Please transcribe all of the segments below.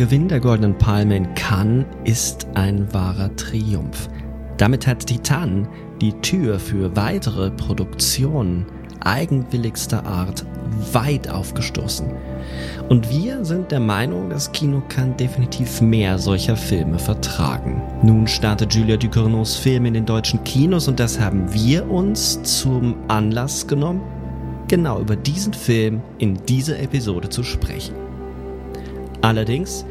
Gewinn der Goldenen Palme in Cannes ist ein wahrer Triumph. Damit hat Titan die Tür für weitere Produktionen eigenwilligster Art weit aufgestoßen. Und wir sind der Meinung, das Kino kann definitiv mehr solcher Filme vertragen. Nun startet Julia Ducournau's Film in den deutschen Kinos und das haben wir uns zum Anlass genommen, genau über diesen Film in dieser Episode zu sprechen. Allerdings,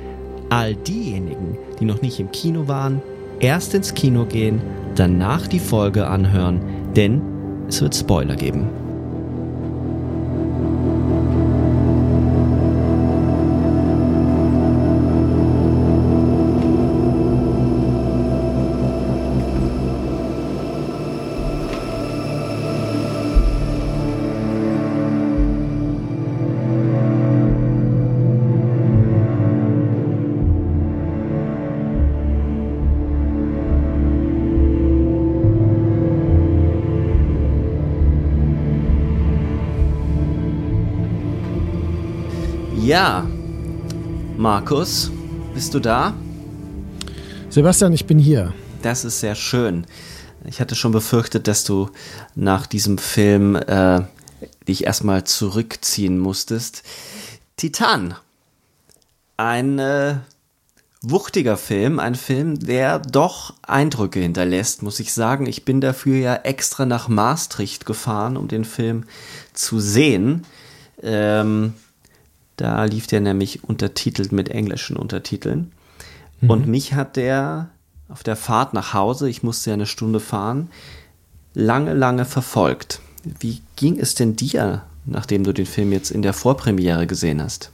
all diejenigen, die noch nicht im Kino waren, erst ins Kino gehen, danach die Folge anhören, denn es wird Spoiler geben. Ja, Markus, bist du da? Sebastian, ich bin hier. Das ist sehr schön. Ich hatte schon befürchtet, dass du nach diesem Film äh, dich erstmal zurückziehen musstest. Titan. Ein äh, wuchtiger Film, ein Film, der doch Eindrücke hinterlässt, muss ich sagen. Ich bin dafür ja extra nach Maastricht gefahren, um den Film zu sehen. Ähm, da lief der nämlich untertitelt mit englischen Untertiteln. Mhm. Und mich hat der auf der Fahrt nach Hause, ich musste ja eine Stunde fahren, lange, lange verfolgt. Wie ging es denn dir, nachdem du den Film jetzt in der Vorpremiere gesehen hast?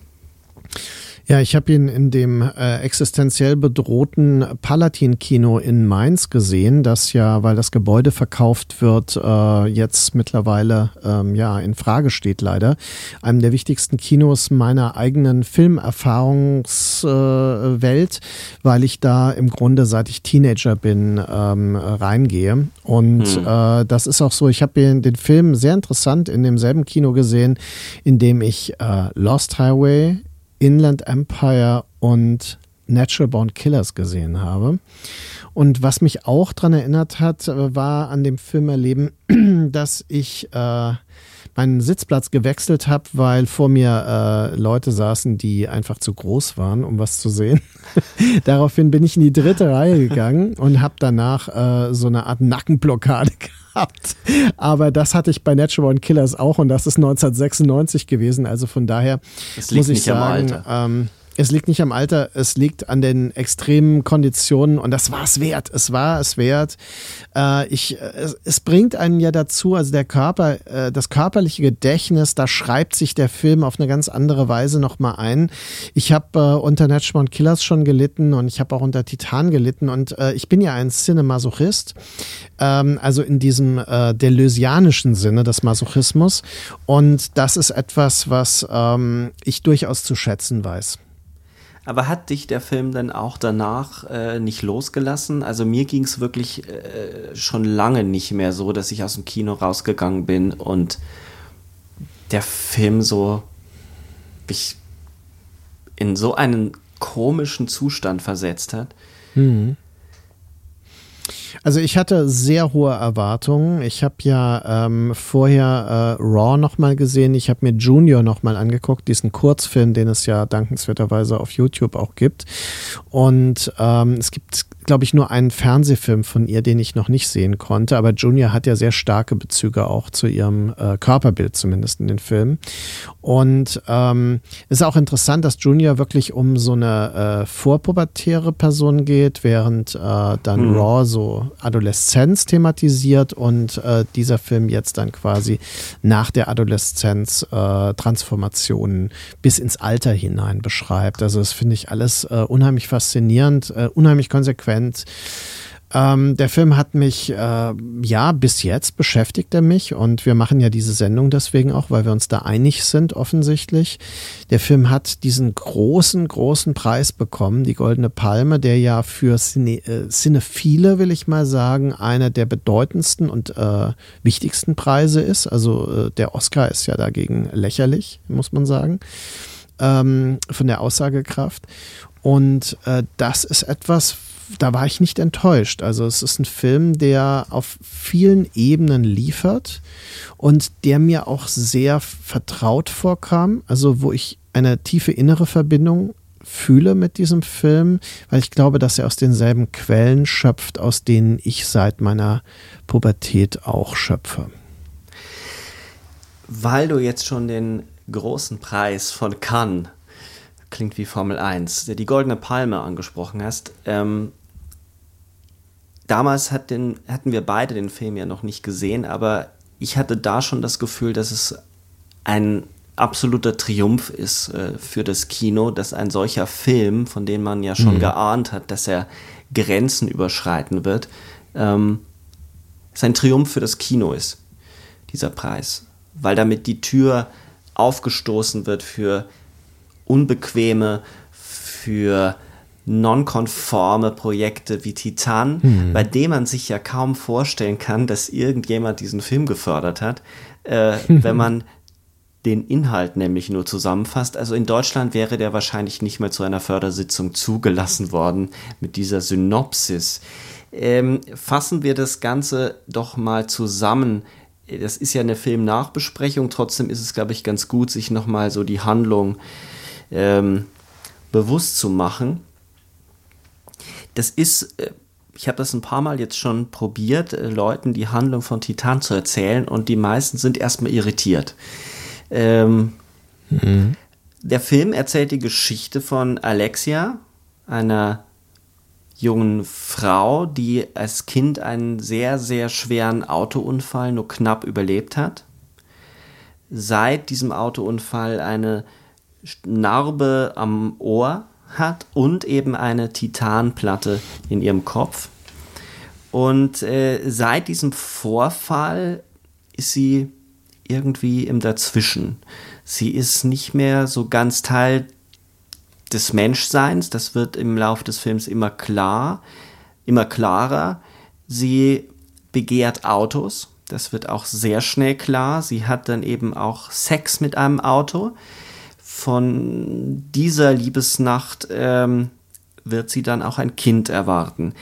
Ja, ich habe ihn in dem äh, existenziell bedrohten Palatin-Kino in Mainz gesehen, das ja, weil das Gebäude verkauft wird, äh, jetzt mittlerweile ähm, ja in Frage steht leider. Einem der wichtigsten Kinos meiner eigenen Filmerfahrungswelt, äh, weil ich da im Grunde seit ich Teenager bin ähm, reingehe. Und hm. äh, das ist auch so. Ich habe den Film sehr interessant in demselben Kino gesehen, in dem ich äh, Lost Highway Inland Empire und Natural Born Killers gesehen habe. Und was mich auch daran erinnert hat, war an dem Film erleben, dass ich äh, meinen Sitzplatz gewechselt habe, weil vor mir äh, Leute saßen, die einfach zu groß waren, um was zu sehen. Daraufhin bin ich in die dritte Reihe gegangen und habe danach äh, so eine Art Nackenblockade gehabt. Aber das hatte ich bei Natural Born Killers auch und das ist 1996 gewesen. Also von daher muss ich sagen, ähm, es liegt nicht am Alter, es liegt an den extremen Konditionen und das war es wert. Es war es wert. Äh, ich, es, es, bringt einen ja dazu, also der Körper, äh, das körperliche Gedächtnis, da schreibt sich der Film auf eine ganz andere Weise nochmal ein. Ich habe äh, unter Natural Killers schon gelitten und ich habe auch unter Titan gelitten und äh, ich bin ja ein Cinemasochist, ähm, also in diesem äh, deleuzianischen Sinne des Masochismus und das ist etwas, was ähm, ich durchaus zu schätzen weiß. Aber hat dich der Film dann auch danach äh, nicht losgelassen? Also mir ging es wirklich äh, schon lange nicht mehr so, dass ich aus dem Kino rausgegangen bin und der Film so mich in so einen komischen Zustand versetzt hat. Mhm. Also ich hatte sehr hohe Erwartungen. Ich habe ja ähm, vorher äh, Raw nochmal gesehen. Ich habe mir Junior nochmal angeguckt, diesen Kurzfilm, den es ja dankenswerterweise auf YouTube auch gibt. Und ähm, es gibt glaube ich, nur einen Fernsehfilm von ihr, den ich noch nicht sehen konnte. Aber Junior hat ja sehr starke Bezüge auch zu ihrem äh, Körperbild, zumindest in den Filmen. Und ähm, ist auch interessant, dass Junior wirklich um so eine äh, vorpubertäre Person geht, während äh, dann mhm. Raw so Adoleszenz thematisiert und äh, dieser Film jetzt dann quasi nach der Adoleszenz äh, Transformationen bis ins Alter hinein beschreibt. Also das finde ich alles äh, unheimlich faszinierend, unheimlich konsequent. Ähm, der Film hat mich, äh, ja, bis jetzt beschäftigt er mich und wir machen ja diese Sendung deswegen auch, weil wir uns da einig sind, offensichtlich. Der Film hat diesen großen, großen Preis bekommen, die Goldene Palme, der ja für Cine, äh, Cinephile, will ich mal sagen, einer der bedeutendsten und äh, wichtigsten Preise ist. Also äh, der Oscar ist ja dagegen lächerlich, muss man sagen, ähm, von der Aussagekraft. Und äh, das ist etwas, da war ich nicht enttäuscht. Also es ist ein Film, der auf vielen Ebenen liefert und der mir auch sehr vertraut vorkam. Also wo ich eine tiefe innere Verbindung fühle mit diesem Film, weil ich glaube, dass er aus denselben Quellen schöpft, aus denen ich seit meiner Pubertät auch schöpfe. Weil du jetzt schon den großen Preis von Cannes klingt wie Formel 1, der die Goldene Palme angesprochen hast. Ähm, damals hat den, hatten wir beide den Film ja noch nicht gesehen, aber ich hatte da schon das Gefühl, dass es ein absoluter Triumph ist äh, für das Kino, dass ein solcher Film, von dem man ja schon mhm. geahnt hat, dass er Grenzen überschreiten wird, ähm, es ein Triumph für das Kino ist, dieser Preis. Weil damit die Tür aufgestoßen wird für unbequeme, für nonkonforme Projekte wie Titan, mhm. bei dem man sich ja kaum vorstellen kann, dass irgendjemand diesen Film gefördert hat, äh, wenn man den Inhalt nämlich nur zusammenfasst. Also in Deutschland wäre der wahrscheinlich nicht mehr zu einer Fördersitzung zugelassen worden mit dieser Synopsis. Ähm, fassen wir das Ganze doch mal zusammen. Das ist ja eine Filmnachbesprechung, trotzdem ist es, glaube ich, ganz gut, sich nochmal so die Handlung äh, ähm, bewusst zu machen. Das ist, äh, ich habe das ein paar Mal jetzt schon probiert, äh, Leuten die Handlung von Titan zu erzählen und die meisten sind erstmal irritiert. Ähm, mhm. Der Film erzählt die Geschichte von Alexia, einer jungen Frau, die als Kind einen sehr, sehr schweren Autounfall nur knapp überlebt hat. Seit diesem Autounfall eine Narbe am Ohr hat und eben eine Titanplatte in ihrem Kopf. Und äh, seit diesem Vorfall ist sie irgendwie im Dazwischen. Sie ist nicht mehr so ganz Teil des Menschseins. Das wird im Laufe des Films immer klar, immer klarer. Sie begehrt Autos. Das wird auch sehr schnell klar. Sie hat dann eben auch Sex mit einem Auto von dieser Liebesnacht ähm, wird sie dann auch ein Kind erwarten.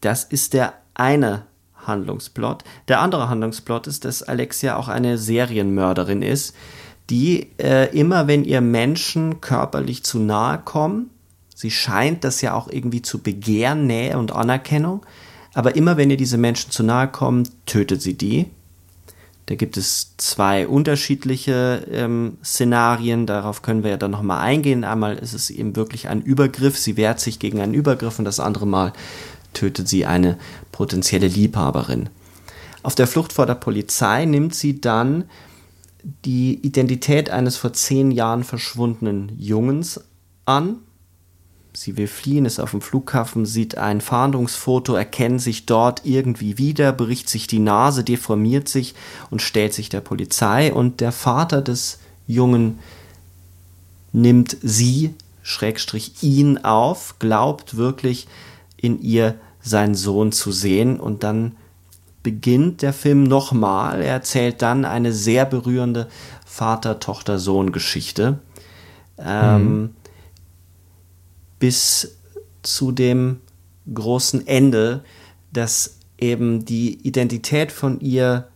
Das ist der eine Handlungsplot. Der andere Handlungsplot ist, dass Alexia auch eine Serienmörderin ist, die äh, immer, wenn ihr Menschen körperlich zu nahe kommen, sie scheint das ja auch irgendwie zu begehren, Nähe und Anerkennung, aber immer, wenn ihr diese Menschen zu nahe kommen, tötet sie die. Da gibt es zwei unterschiedliche ähm, Szenarien, darauf können wir ja dann nochmal eingehen. Einmal ist es eben wirklich ein Übergriff, sie wehrt sich gegen einen Übergriff und das andere Mal tötet sie eine potenzielle Liebhaberin. Auf der Flucht vor der Polizei nimmt sie dann die Identität eines vor zehn Jahren verschwundenen Jungens an, Sie will fliehen, ist auf dem Flughafen, sieht ein Fahndungsfoto, erkennt sich dort irgendwie wieder, bricht sich die Nase, deformiert sich und stellt sich der Polizei. Und der Vater des Jungen nimmt sie, Schrägstrich ihn auf, glaubt wirklich in ihr seinen Sohn zu sehen und dann beginnt der Film nochmal. Er erzählt dann eine sehr berührende Vater-Tochter-Sohn-Geschichte. Ähm, mhm bis zu dem großen Ende, dass eben die Identität von ihr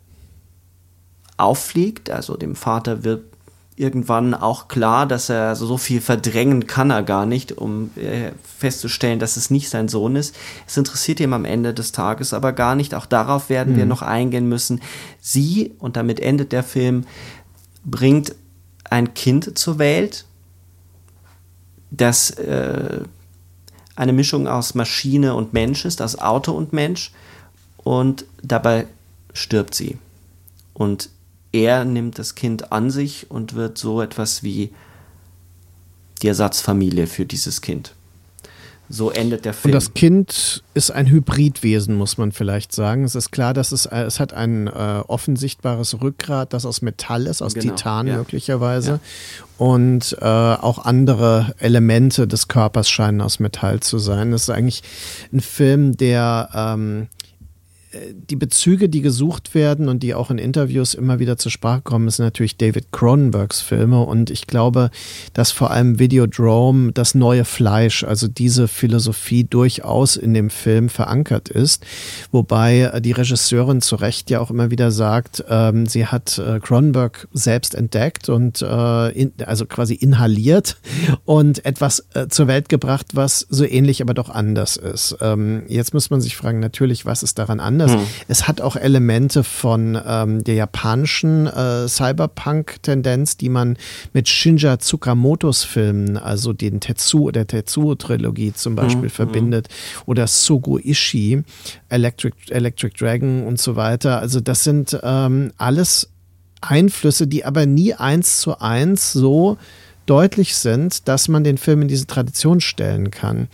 auffliegt, also dem Vater wird irgendwann auch klar, dass er so viel verdrängen kann er gar nicht, um äh, festzustellen, dass es nicht sein Sohn ist. Es interessiert ihm am Ende des Tages aber gar nicht. Auch darauf werden mhm. wir noch eingehen müssen. Sie, und damit endet der Film, bringt ein Kind zur Welt, das äh, eine Mischung aus Maschine und Mensch ist, aus Auto und Mensch. Und dabei stirbt sie. Und er nimmt das Kind an sich und wird so etwas wie die Ersatzfamilie für dieses Kind. So endet der Film. Und das Kind ist ein Hybridwesen, muss man vielleicht sagen. Es ist klar, dass es, es hat ein äh, offensichtbares Rückgrat, das aus Metall ist, aus genau, Titan ja. möglicherweise. Ja. Und äh, auch andere Elemente des Körpers scheinen aus Metall zu sein. Es ist eigentlich ein Film, der ähm, die Bezüge, die gesucht werden und die auch in Interviews immer wieder zur Sprache kommen, sind natürlich David Cronenbergs Filme. Und ich glaube, dass vor allem Videodrome das neue Fleisch, also diese Philosophie durchaus in dem Film verankert ist. Wobei die Regisseurin zu Recht ja auch immer wieder sagt, ähm, sie hat äh, Cronenberg selbst entdeckt und äh, in, also quasi inhaliert und etwas äh, zur Welt gebracht, was so ähnlich, aber doch anders ist. Ähm, jetzt muss man sich fragen, natürlich, was ist daran anders? Anders. Hm. Es hat auch Elemente von ähm, der japanischen äh, Cyberpunk-Tendenz, die man mit Shinja Tsukamotos Filmen, also den Tetsuo, der Tetsuo-Trilogie zum Beispiel hm. verbindet, oder Sugu Ishii, Electric, Electric Dragon und so weiter. Also das sind ähm, alles Einflüsse, die aber nie eins zu eins so deutlich sind, dass man den Film in diese Tradition stellen kann.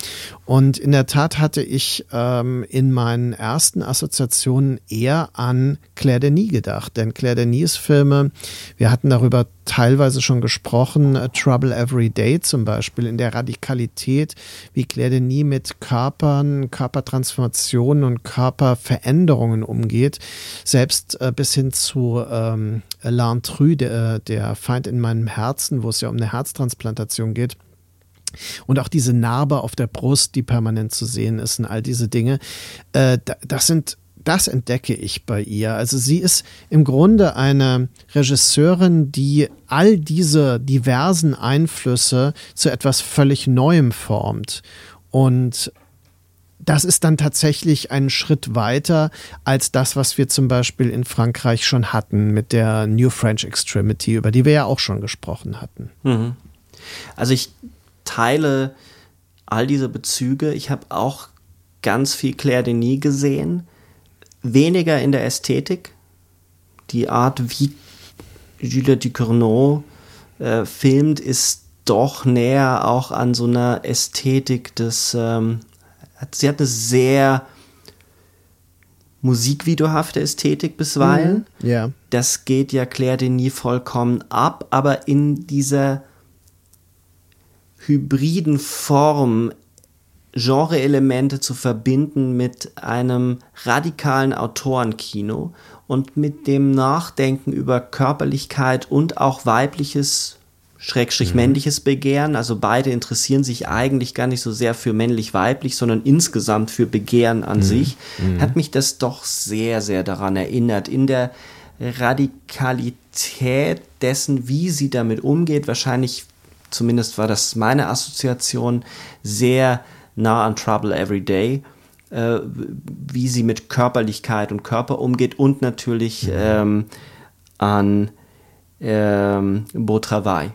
Und in der Tat hatte ich ähm, in meinen ersten Assoziationen eher an Claire Denis gedacht. Denn Claire Denis Filme, wir hatten darüber teilweise schon gesprochen, uh, Trouble Every Day zum Beispiel, in der Radikalität, wie Claire Denis mit Körpern, Körpertransformationen und Körperveränderungen umgeht, selbst äh, bis hin zu ähm, L'Intrus, der, der Feind in meinem Herzen, wo es ja um eine Herztransplantation geht. Und auch diese Narbe auf der Brust, die permanent zu sehen ist und all diese Dinge, äh, das sind das entdecke ich bei ihr. Also sie ist im Grunde eine Regisseurin, die all diese diversen Einflüsse zu etwas völlig Neuem formt. Und das ist dann tatsächlich ein Schritt weiter als das, was wir zum Beispiel in Frankreich schon hatten mit der New French Extremity, über die wir ja auch schon gesprochen hatten. Mhm. Also ich teile all diese Bezüge. Ich habe auch ganz viel Claire Denis gesehen weniger in der Ästhetik. Die Art, wie Juliette Ducournau äh, filmt, ist doch näher auch an so einer Ästhetik des. Ähm, sie hat eine sehr musikvideohafte Ästhetik bisweilen. Mhm, ja. Das geht ja Claire Denis vollkommen ab, aber in dieser hybriden Form Genre-Elemente zu verbinden mit einem radikalen Autorenkino und mit dem Nachdenken über Körperlichkeit und auch weibliches Schrägstrich mhm. männliches Begehren. Also beide interessieren sich eigentlich gar nicht so sehr für männlich-weiblich, sondern insgesamt für Begehren an mhm. sich. Mhm. Hat mich das doch sehr, sehr daran erinnert. In der Radikalität dessen, wie sie damit umgeht, wahrscheinlich, zumindest war das meine Assoziation, sehr nah an Trouble Every Day, äh, wie sie mit Körperlichkeit und Körper umgeht und natürlich mhm. ähm, an ähm, Beau Travail.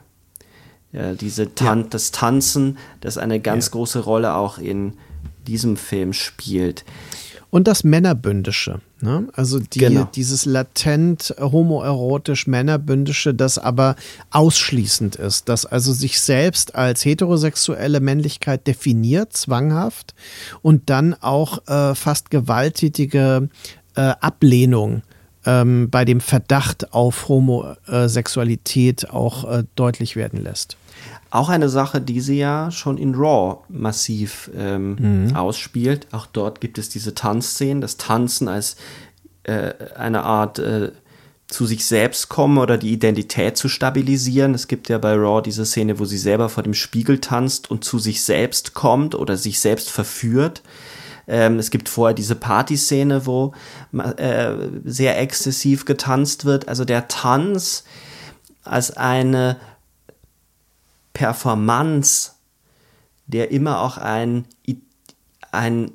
Ja, diese Tan ja. das Tanzen, das eine ganz ja. große Rolle auch in diesem Film spielt. Und das Männerbündische. Ne? Also die, genau. dieses latent homoerotisch Männerbündische, das aber ausschließend ist, das also sich selbst als heterosexuelle Männlichkeit definiert, zwanghaft, und dann auch äh, fast gewalttätige äh, Ablehnung ähm, bei dem Verdacht auf Homosexualität auch äh, deutlich werden lässt. Auch eine Sache, die sie ja schon in Raw massiv ähm, mhm. ausspielt. Auch dort gibt es diese Tanzszenen, das Tanzen als äh, eine Art äh, zu sich selbst kommen oder die Identität zu stabilisieren. Es gibt ja bei Raw diese Szene, wo sie selber vor dem Spiegel tanzt und zu sich selbst kommt oder sich selbst verführt. Ähm, es gibt vorher diese Partyszene, wo äh, sehr exzessiv getanzt wird. Also der Tanz als eine Performance, der immer auch ein, ein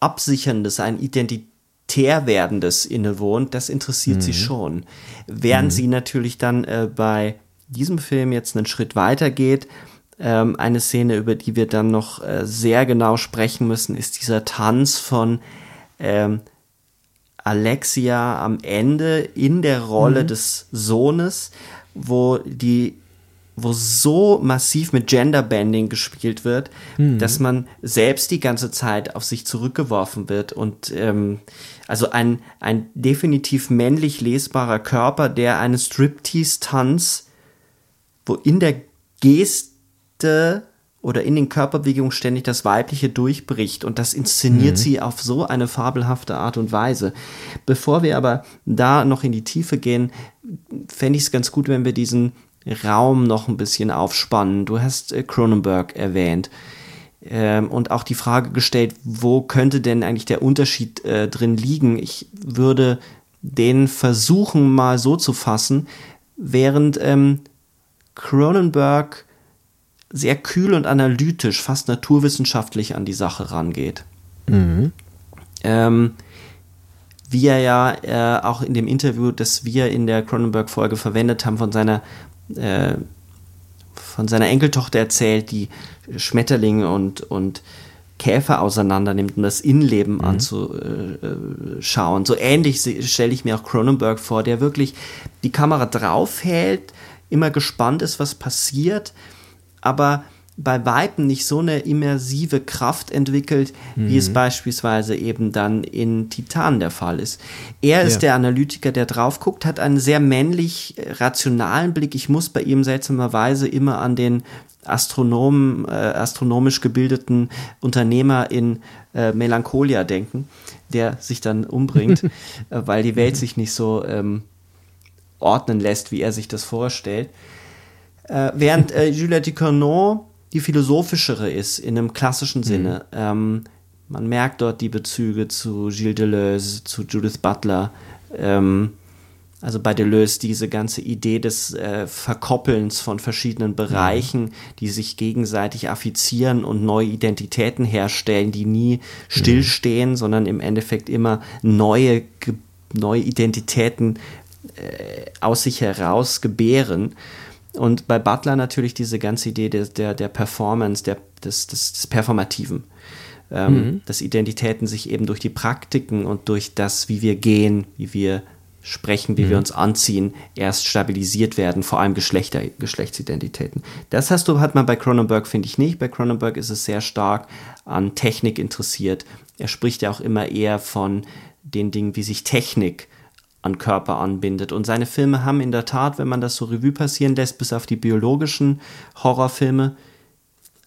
absicherndes, ein identitär werdendes innewohnt, das interessiert mhm. sie schon. Während mhm. sie natürlich dann äh, bei diesem Film jetzt einen Schritt weiter geht, ähm, eine Szene, über die wir dann noch äh, sehr genau sprechen müssen, ist dieser Tanz von ähm, Alexia am Ende in der Rolle mhm. des Sohnes, wo die wo so massiv mit Genderbanding gespielt wird, mhm. dass man selbst die ganze Zeit auf sich zurückgeworfen wird und ähm, also ein, ein definitiv männlich lesbarer Körper, der einen Striptease-Tanz, wo in der Geste oder in den Körperbewegungen ständig das Weibliche durchbricht und das inszeniert mhm. sie auf so eine fabelhafte Art und Weise. Bevor wir aber da noch in die Tiefe gehen, fände ich es ganz gut, wenn wir diesen Raum noch ein bisschen aufspannen. Du hast äh, Cronenberg erwähnt ähm, und auch die Frage gestellt, wo könnte denn eigentlich der Unterschied äh, drin liegen? Ich würde den versuchen mal so zu fassen, während ähm, Cronenberg sehr kühl und analytisch, fast naturwissenschaftlich an die Sache rangeht. Mhm. Ähm, wie er ja äh, auch in dem Interview, das wir in der Cronenberg-Folge verwendet haben, von seiner äh, von seiner Enkeltochter erzählt, die Schmetterlinge und, und Käfer auseinander nimmt, um das Innenleben mhm. anzuschauen. So ähnlich stelle ich mir auch Cronenberg vor, der wirklich die Kamera draufhält, immer gespannt ist, was passiert, aber bei Weitem nicht so eine immersive Kraft entwickelt, mhm. wie es mhm. beispielsweise eben dann in Titan der Fall ist. Er ist ja. der Analytiker, der drauf guckt, hat einen sehr männlich äh, rationalen Blick. Ich muss bei ihm seltsamerweise immer an den Astronomen, äh, astronomisch gebildeten Unternehmer in äh, Melancholia denken, der sich dann umbringt, äh, weil die Welt sich nicht so ähm, ordnen lässt, wie er sich das vorstellt. Äh, während äh, Juliette Ducournau die philosophischere ist, in einem klassischen mhm. Sinne. Mhm. Ähm, man merkt dort die Bezüge zu Gilles Deleuze, zu Judith Butler. Ähm, also bei Deleuze diese ganze Idee des äh, Verkoppelns von verschiedenen Bereichen, mhm. die sich gegenseitig affizieren und neue Identitäten herstellen, die nie stillstehen, mhm. sondern im Endeffekt immer neue, neue Identitäten äh, aus sich heraus gebären. Und bei Butler natürlich diese ganze Idee der, der, der Performance, der, des, des, des Performativen. Ähm, mhm. Dass Identitäten sich eben durch die Praktiken und durch das, wie wir gehen, wie wir sprechen, wie mhm. wir uns anziehen, erst stabilisiert werden, vor allem Geschlechter, Geschlechtsidentitäten. Das hast du, hat man bei Cronenberg, finde ich nicht. Bei Cronenberg ist es sehr stark an Technik interessiert. Er spricht ja auch immer eher von den Dingen, wie sich Technik an Körper anbindet. Und seine Filme haben in der Tat, wenn man das so Revue passieren lässt, bis auf die biologischen Horrorfilme,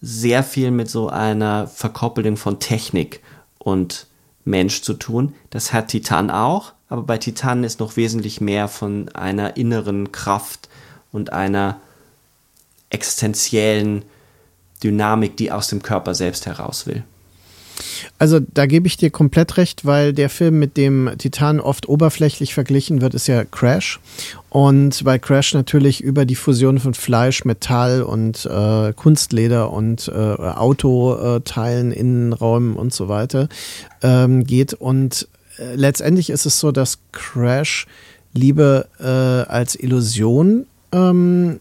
sehr viel mit so einer Verkoppelung von Technik und Mensch zu tun. Das hat Titan auch, aber bei Titan ist noch wesentlich mehr von einer inneren Kraft und einer existenziellen Dynamik, die aus dem Körper selbst heraus will. Also da gebe ich dir komplett recht, weil der Film, mit dem Titan oft oberflächlich verglichen wird, ist ja Crash. Und weil Crash natürlich über die Fusion von Fleisch, Metall und äh, Kunstleder und äh, Autoteilen, Innenräumen und so weiter ähm, geht. Und äh, letztendlich ist es so, dass Crash Liebe äh, als Illusion ähm,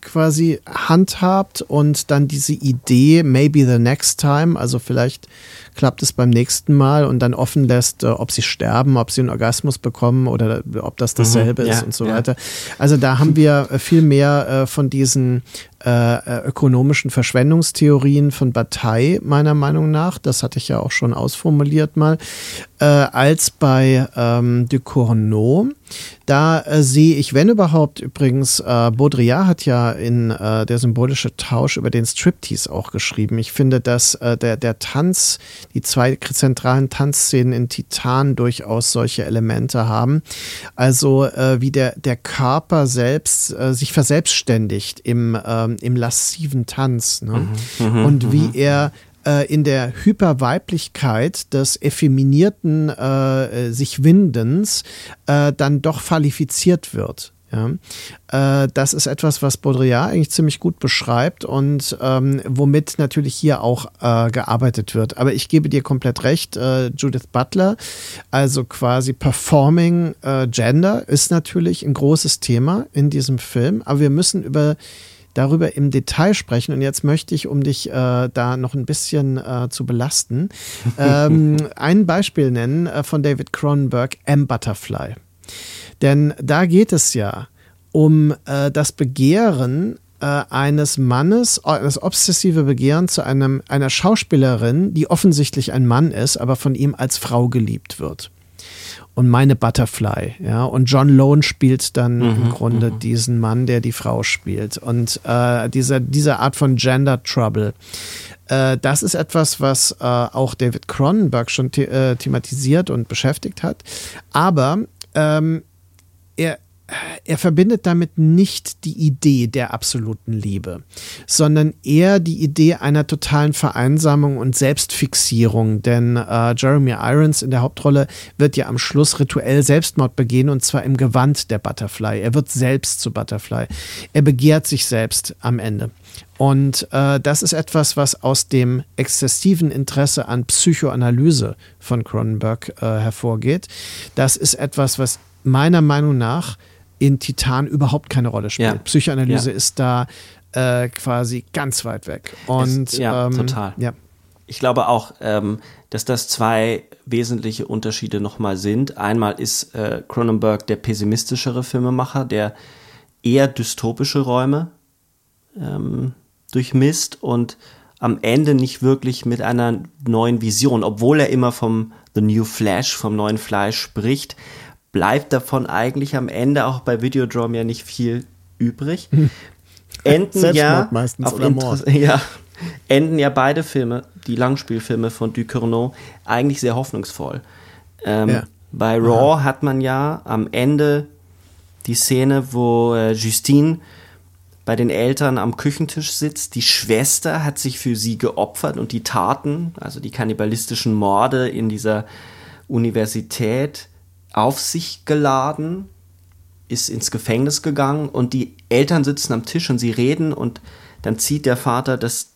quasi handhabt und dann diese Idee, maybe the next time, also vielleicht klappt es beim nächsten Mal und dann offen lässt, äh, ob sie sterben, ob sie einen Orgasmus bekommen oder ob das dasselbe mhm, ist und so ja. weiter. Also da haben wir äh, viel mehr äh, von diesen äh, ökonomischen Verschwendungstheorien von Bataille, meiner Meinung nach. Das hatte ich ja auch schon ausformuliert mal, äh, als bei ähm, de Cournot. Da äh, sehe ich, wenn überhaupt, übrigens, äh, Baudrillard hat ja in äh, Der symbolische Tausch über den Striptease auch geschrieben. Ich finde, dass äh, der, der Tanz, die zwei zentralen Tanzszenen in Titan durchaus solche Elemente haben. Also äh, wie der, der Körper selbst äh, sich verselbstständigt im, ähm, im lassiven Tanz. Ne? Mhm, mhm Und wie mhm. er äh, in der Hyperweiblichkeit des effeminierten äh, sich Windens äh, dann doch fallifiziert wird. Ja. Äh, das ist etwas, was Baudrillard eigentlich ziemlich gut beschreibt und ähm, womit natürlich hier auch äh, gearbeitet wird. Aber ich gebe dir komplett recht, äh, Judith Butler, also quasi Performing äh, Gender, ist natürlich ein großes Thema in diesem Film, aber wir müssen über darüber im Detail sprechen. Und jetzt möchte ich, um dich äh, da noch ein bisschen äh, zu belasten, ähm, ein Beispiel nennen äh, von David Cronenberg, M. Butterfly. Denn da geht es ja um äh, das Begehren äh, eines Mannes, das obsessive Begehren zu einem, einer Schauspielerin, die offensichtlich ein Mann ist, aber von ihm als Frau geliebt wird und meine Butterfly, ja. Und John Lone spielt dann mhm, im Grunde mhm. diesen Mann, der die Frau spielt. Und äh, diese, diese Art von Gender Trouble, äh, das ist etwas, was äh, auch David Cronenberg schon the äh, thematisiert und beschäftigt hat. Aber ähm, er, er verbindet damit nicht die Idee der absoluten Liebe, sondern eher die Idee einer totalen Vereinsamung und Selbstfixierung. Denn äh, Jeremy Irons in der Hauptrolle wird ja am Schluss rituell Selbstmord begehen und zwar im Gewand der Butterfly. Er wird selbst zu Butterfly. Er begehrt sich selbst am Ende. Und äh, das ist etwas, was aus dem exzessiven Interesse an Psychoanalyse von Cronenberg äh, hervorgeht. Das ist etwas, was meiner Meinung nach in Titan überhaupt keine Rolle spielt. Ja. Psychoanalyse ja. ist da äh, quasi ganz weit weg. Und es, ja, ähm, total. Ja. Ich glaube auch, ähm, dass das zwei wesentliche Unterschiede nochmal sind. Einmal ist äh, Cronenberg der pessimistischere Filmemacher, der eher dystopische Räume ähm, durchmisst und am Ende nicht wirklich mit einer neuen Vision, obwohl er immer vom The New Flash, vom neuen Fleisch spricht, bleibt davon eigentlich am Ende auch bei Videodrome ja nicht viel übrig. Enden ja meistens oder Mord. Ja, enden ja beide Filme, die Langspielfilme von Ducournau, eigentlich sehr hoffnungsvoll. Ähm, ja. Bei Raw Aha. hat man ja am Ende die Szene, wo äh, Justine bei den Eltern am Küchentisch sitzt. Die Schwester hat sich für sie geopfert und die Taten, also die kannibalistischen Morde in dieser Universität, auf sich geladen, ist ins Gefängnis gegangen und die Eltern sitzen am Tisch und sie reden und dann zieht der Vater das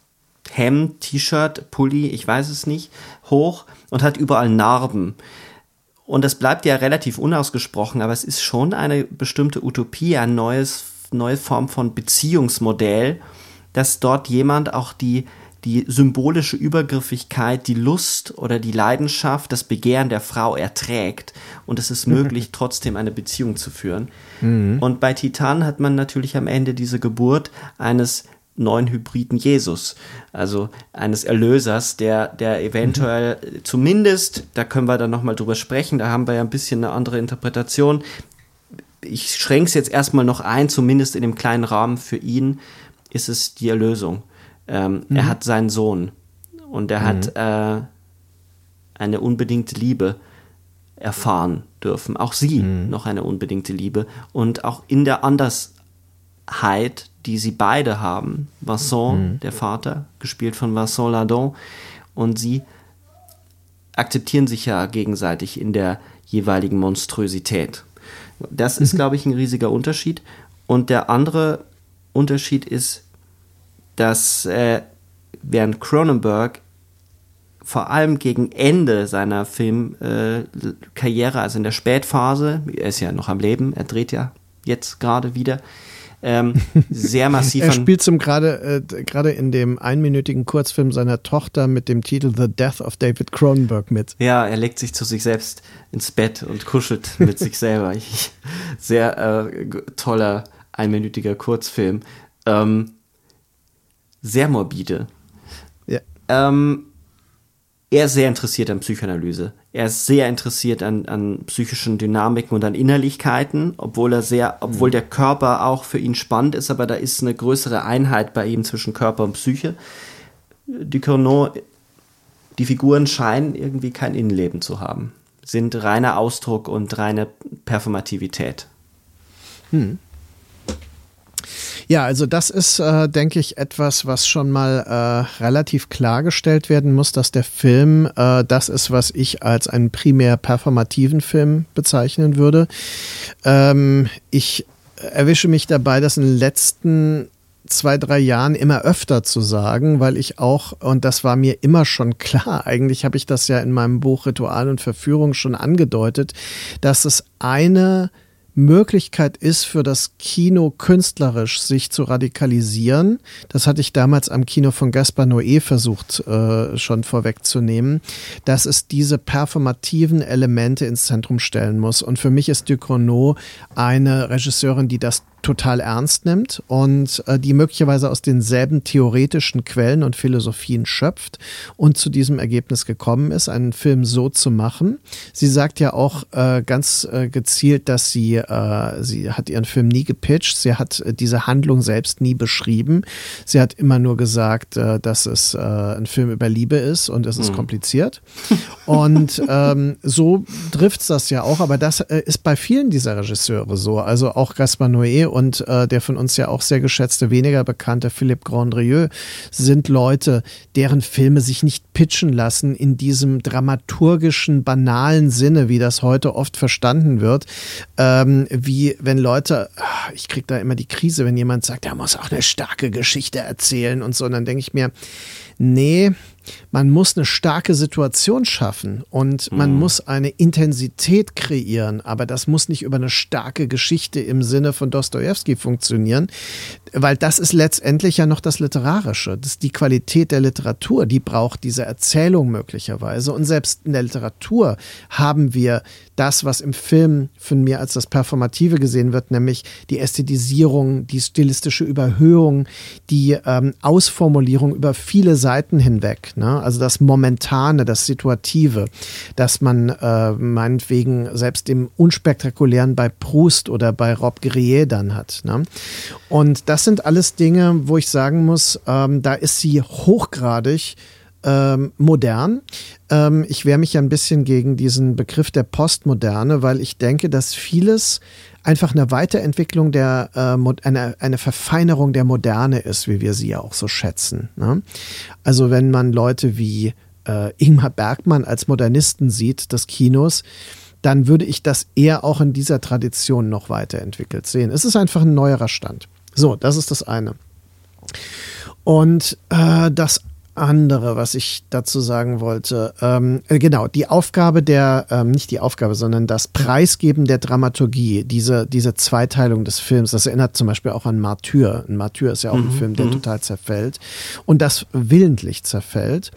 Hemd, T-Shirt, Pulli, ich weiß es nicht, hoch und hat überall Narben. Und das bleibt ja relativ unausgesprochen, aber es ist schon eine bestimmte Utopie, eine neues, neue Form von Beziehungsmodell, dass dort jemand auch die die symbolische Übergriffigkeit, die Lust oder die Leidenschaft, das Begehren der Frau erträgt und es ist möglich, trotzdem eine Beziehung zu führen. Mhm. Und bei Titan hat man natürlich am Ende diese Geburt eines neuen Hybriden Jesus, also eines Erlösers, der, der eventuell mhm. zumindest, da können wir dann nochmal drüber sprechen, da haben wir ja ein bisschen eine andere Interpretation. Ich schränke es jetzt erstmal noch ein, zumindest in dem kleinen Rahmen für ihn ist es die Erlösung. Ähm, mhm. Er hat seinen Sohn und er mhm. hat äh, eine unbedingte Liebe erfahren dürfen. Auch sie mhm. noch eine unbedingte Liebe. Und auch in der Andersheit, die sie beide haben, Vincent, mhm. der Vater, gespielt von Vincent Ladon, und sie akzeptieren sich ja gegenseitig in der jeweiligen Monströsität. Das ist, mhm. glaube ich, ein riesiger Unterschied. Und der andere Unterschied ist, dass äh, während Cronenberg vor allem gegen Ende seiner Filmkarriere, äh, also in der Spätphase, er ist ja noch am Leben, er dreht ja jetzt gerade wieder, ähm, sehr massiv. er spielt zum gerade äh, gerade in dem einminütigen Kurzfilm seiner Tochter mit dem Titel The Death of David Cronenberg mit. Ja, er legt sich zu sich selbst ins Bett und kuschelt mit sich selber. sehr äh, toller einminütiger Kurzfilm. Ähm, sehr morbide. Ja. Ähm, er ist sehr interessiert an Psychoanalyse. Er ist sehr interessiert an, an psychischen Dynamiken und an Innerlichkeiten, obwohl er sehr, obwohl mhm. der Körper auch für ihn spannend ist, aber da ist eine größere Einheit bei ihm zwischen Körper und Psyche. Ducournau, die Figuren scheinen irgendwie kein Innenleben zu haben, sind reiner Ausdruck und reine Performativität. Hm. Ja, also das ist, äh, denke ich, etwas, was schon mal äh, relativ klargestellt werden muss, dass der Film äh, das ist, was ich als einen primär performativen Film bezeichnen würde. Ähm, ich erwische mich dabei, das in den letzten zwei, drei Jahren immer öfter zu sagen, weil ich auch, und das war mir immer schon klar, eigentlich habe ich das ja in meinem Buch Ritual und Verführung schon angedeutet, dass es eine Möglichkeit ist für das Kino künstlerisch sich zu radikalisieren. Das hatte ich damals am Kino von Gaspar Noé versucht äh, schon vorwegzunehmen, dass es diese performativen Elemente ins Zentrum stellen muss. Und für mich ist Ducournau eine Regisseurin, die das total ernst nimmt und äh, die möglicherweise aus denselben theoretischen Quellen und Philosophien schöpft und zu diesem Ergebnis gekommen ist, einen Film so zu machen. Sie sagt ja auch äh, ganz äh, gezielt, dass sie, äh, sie hat ihren Film nie gepitcht, sie hat äh, diese Handlung selbst nie beschrieben. Sie hat immer nur gesagt, äh, dass es ein Film über Liebe ist und es ist mhm. kompliziert. Und ähm, so trifft es das ja auch, aber das ist bei vielen dieser Regisseure so. Also auch Gaspar Noé und äh, der von uns ja auch sehr geschätzte, weniger bekannte Philippe Grandrieux sind Leute, deren Filme sich nicht pitchen lassen in diesem dramaturgischen, banalen Sinne, wie das heute oft verstanden wird. Ähm, wie wenn Leute, ah, ich kriege da immer die Krise, wenn jemand sagt, er muss auch eine starke Geschichte erzählen und so, und dann denke ich mir, nee, man muss eine starke Situation schaffen und man mhm. muss eine Intensität kreieren, aber das muss nicht über eine starke Geschichte im Sinne von Dostoevsky funktionieren, weil das ist letztendlich ja noch das Literarische, das ist die Qualität der Literatur, die braucht diese Erzählung möglicherweise und selbst in der Literatur haben wir das, was im Film von mir als das Performative gesehen wird, nämlich die Ästhetisierung, die stilistische Überhöhung, die ähm, Ausformulierung über viele Seiten hinweg. Ne? Also das Momentane, das Situative, dass man äh, meinetwegen selbst im Unspektakulären bei Proust oder bei Rob Grier dann hat. Ne? Und das sind alles Dinge, wo ich sagen muss, ähm, da ist sie hochgradig ähm, modern. Ähm, ich wehre mich ja ein bisschen gegen diesen Begriff der Postmoderne, weil ich denke, dass vieles einfach eine Weiterentwicklung der, äh, eine, eine Verfeinerung der Moderne ist, wie wir sie ja auch so schätzen. Ne? Also wenn man Leute wie äh, Ingmar Bergmann als Modernisten sieht des Kinos, dann würde ich das eher auch in dieser Tradition noch weiterentwickelt sehen. Es ist einfach ein neuerer Stand. So, das ist das eine. Und äh, das andere, was ich dazu sagen wollte. Ähm, äh, genau, die Aufgabe der, ähm, nicht die Aufgabe, sondern das Preisgeben der Dramaturgie, diese, diese Zweiteilung des Films, das erinnert zum Beispiel auch an Martyr. Ein Martyr ist ja auch mhm, ein Film, der mhm. total zerfällt und das willentlich zerfällt.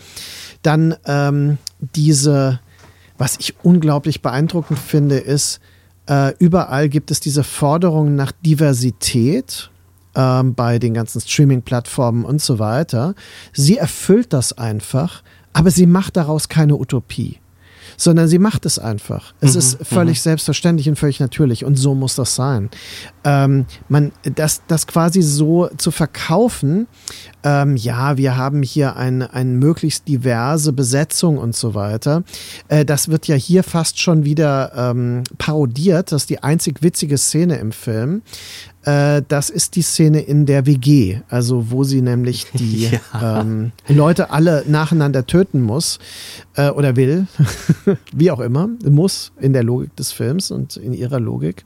Dann ähm, diese, was ich unglaublich beeindruckend finde, ist, äh, überall gibt es diese Forderung nach Diversität ähm, bei den ganzen Streaming-Plattformen und so weiter. Sie erfüllt das einfach, aber sie macht daraus keine Utopie sondern sie macht es einfach. Es mhm, ist völlig mhm. selbstverständlich und völlig natürlich und so muss das sein. Ähm, man, das, das quasi so zu verkaufen, ähm, ja, wir haben hier eine ein möglichst diverse Besetzung und so weiter. Äh, das wird ja hier fast schon wieder ähm, parodiert. Das ist die einzig witzige Szene im Film. Äh, das ist die Szene in der WG, also wo sie nämlich die ja. ähm, Leute alle nacheinander töten muss äh, oder will, wie auch immer, muss in der Logik des Films und in ihrer Logik.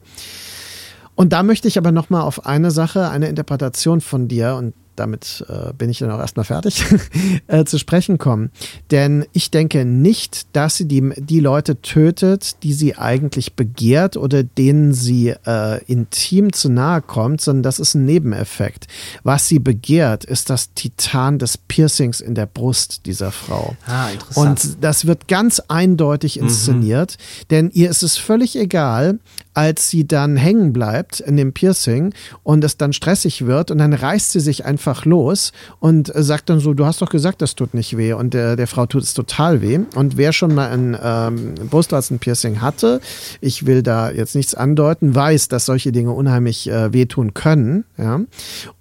Und da möchte ich aber noch mal auf eine Sache, eine Interpretation von dir und damit äh, bin ich dann auch erstmal fertig, äh, zu sprechen kommen. Denn ich denke nicht, dass sie die, die Leute tötet, die sie eigentlich begehrt oder denen sie äh, intim zu nahe kommt, sondern das ist ein Nebeneffekt. Was sie begehrt, ist das Titan des Piercings in der Brust dieser Frau. Ah, interessant. Und das wird ganz eindeutig mhm. inszeniert, mhm. denn ihr ist es völlig egal, als sie dann hängen bleibt in dem Piercing und es dann stressig wird und dann reißt sie sich einfach los und sagt dann so, du hast doch gesagt, das tut nicht weh und der, der Frau tut es total weh und wer schon mal ein ähm, Brustwarzen-Piercing hatte, ich will da jetzt nichts andeuten, weiß, dass solche Dinge unheimlich äh, wehtun können, ja,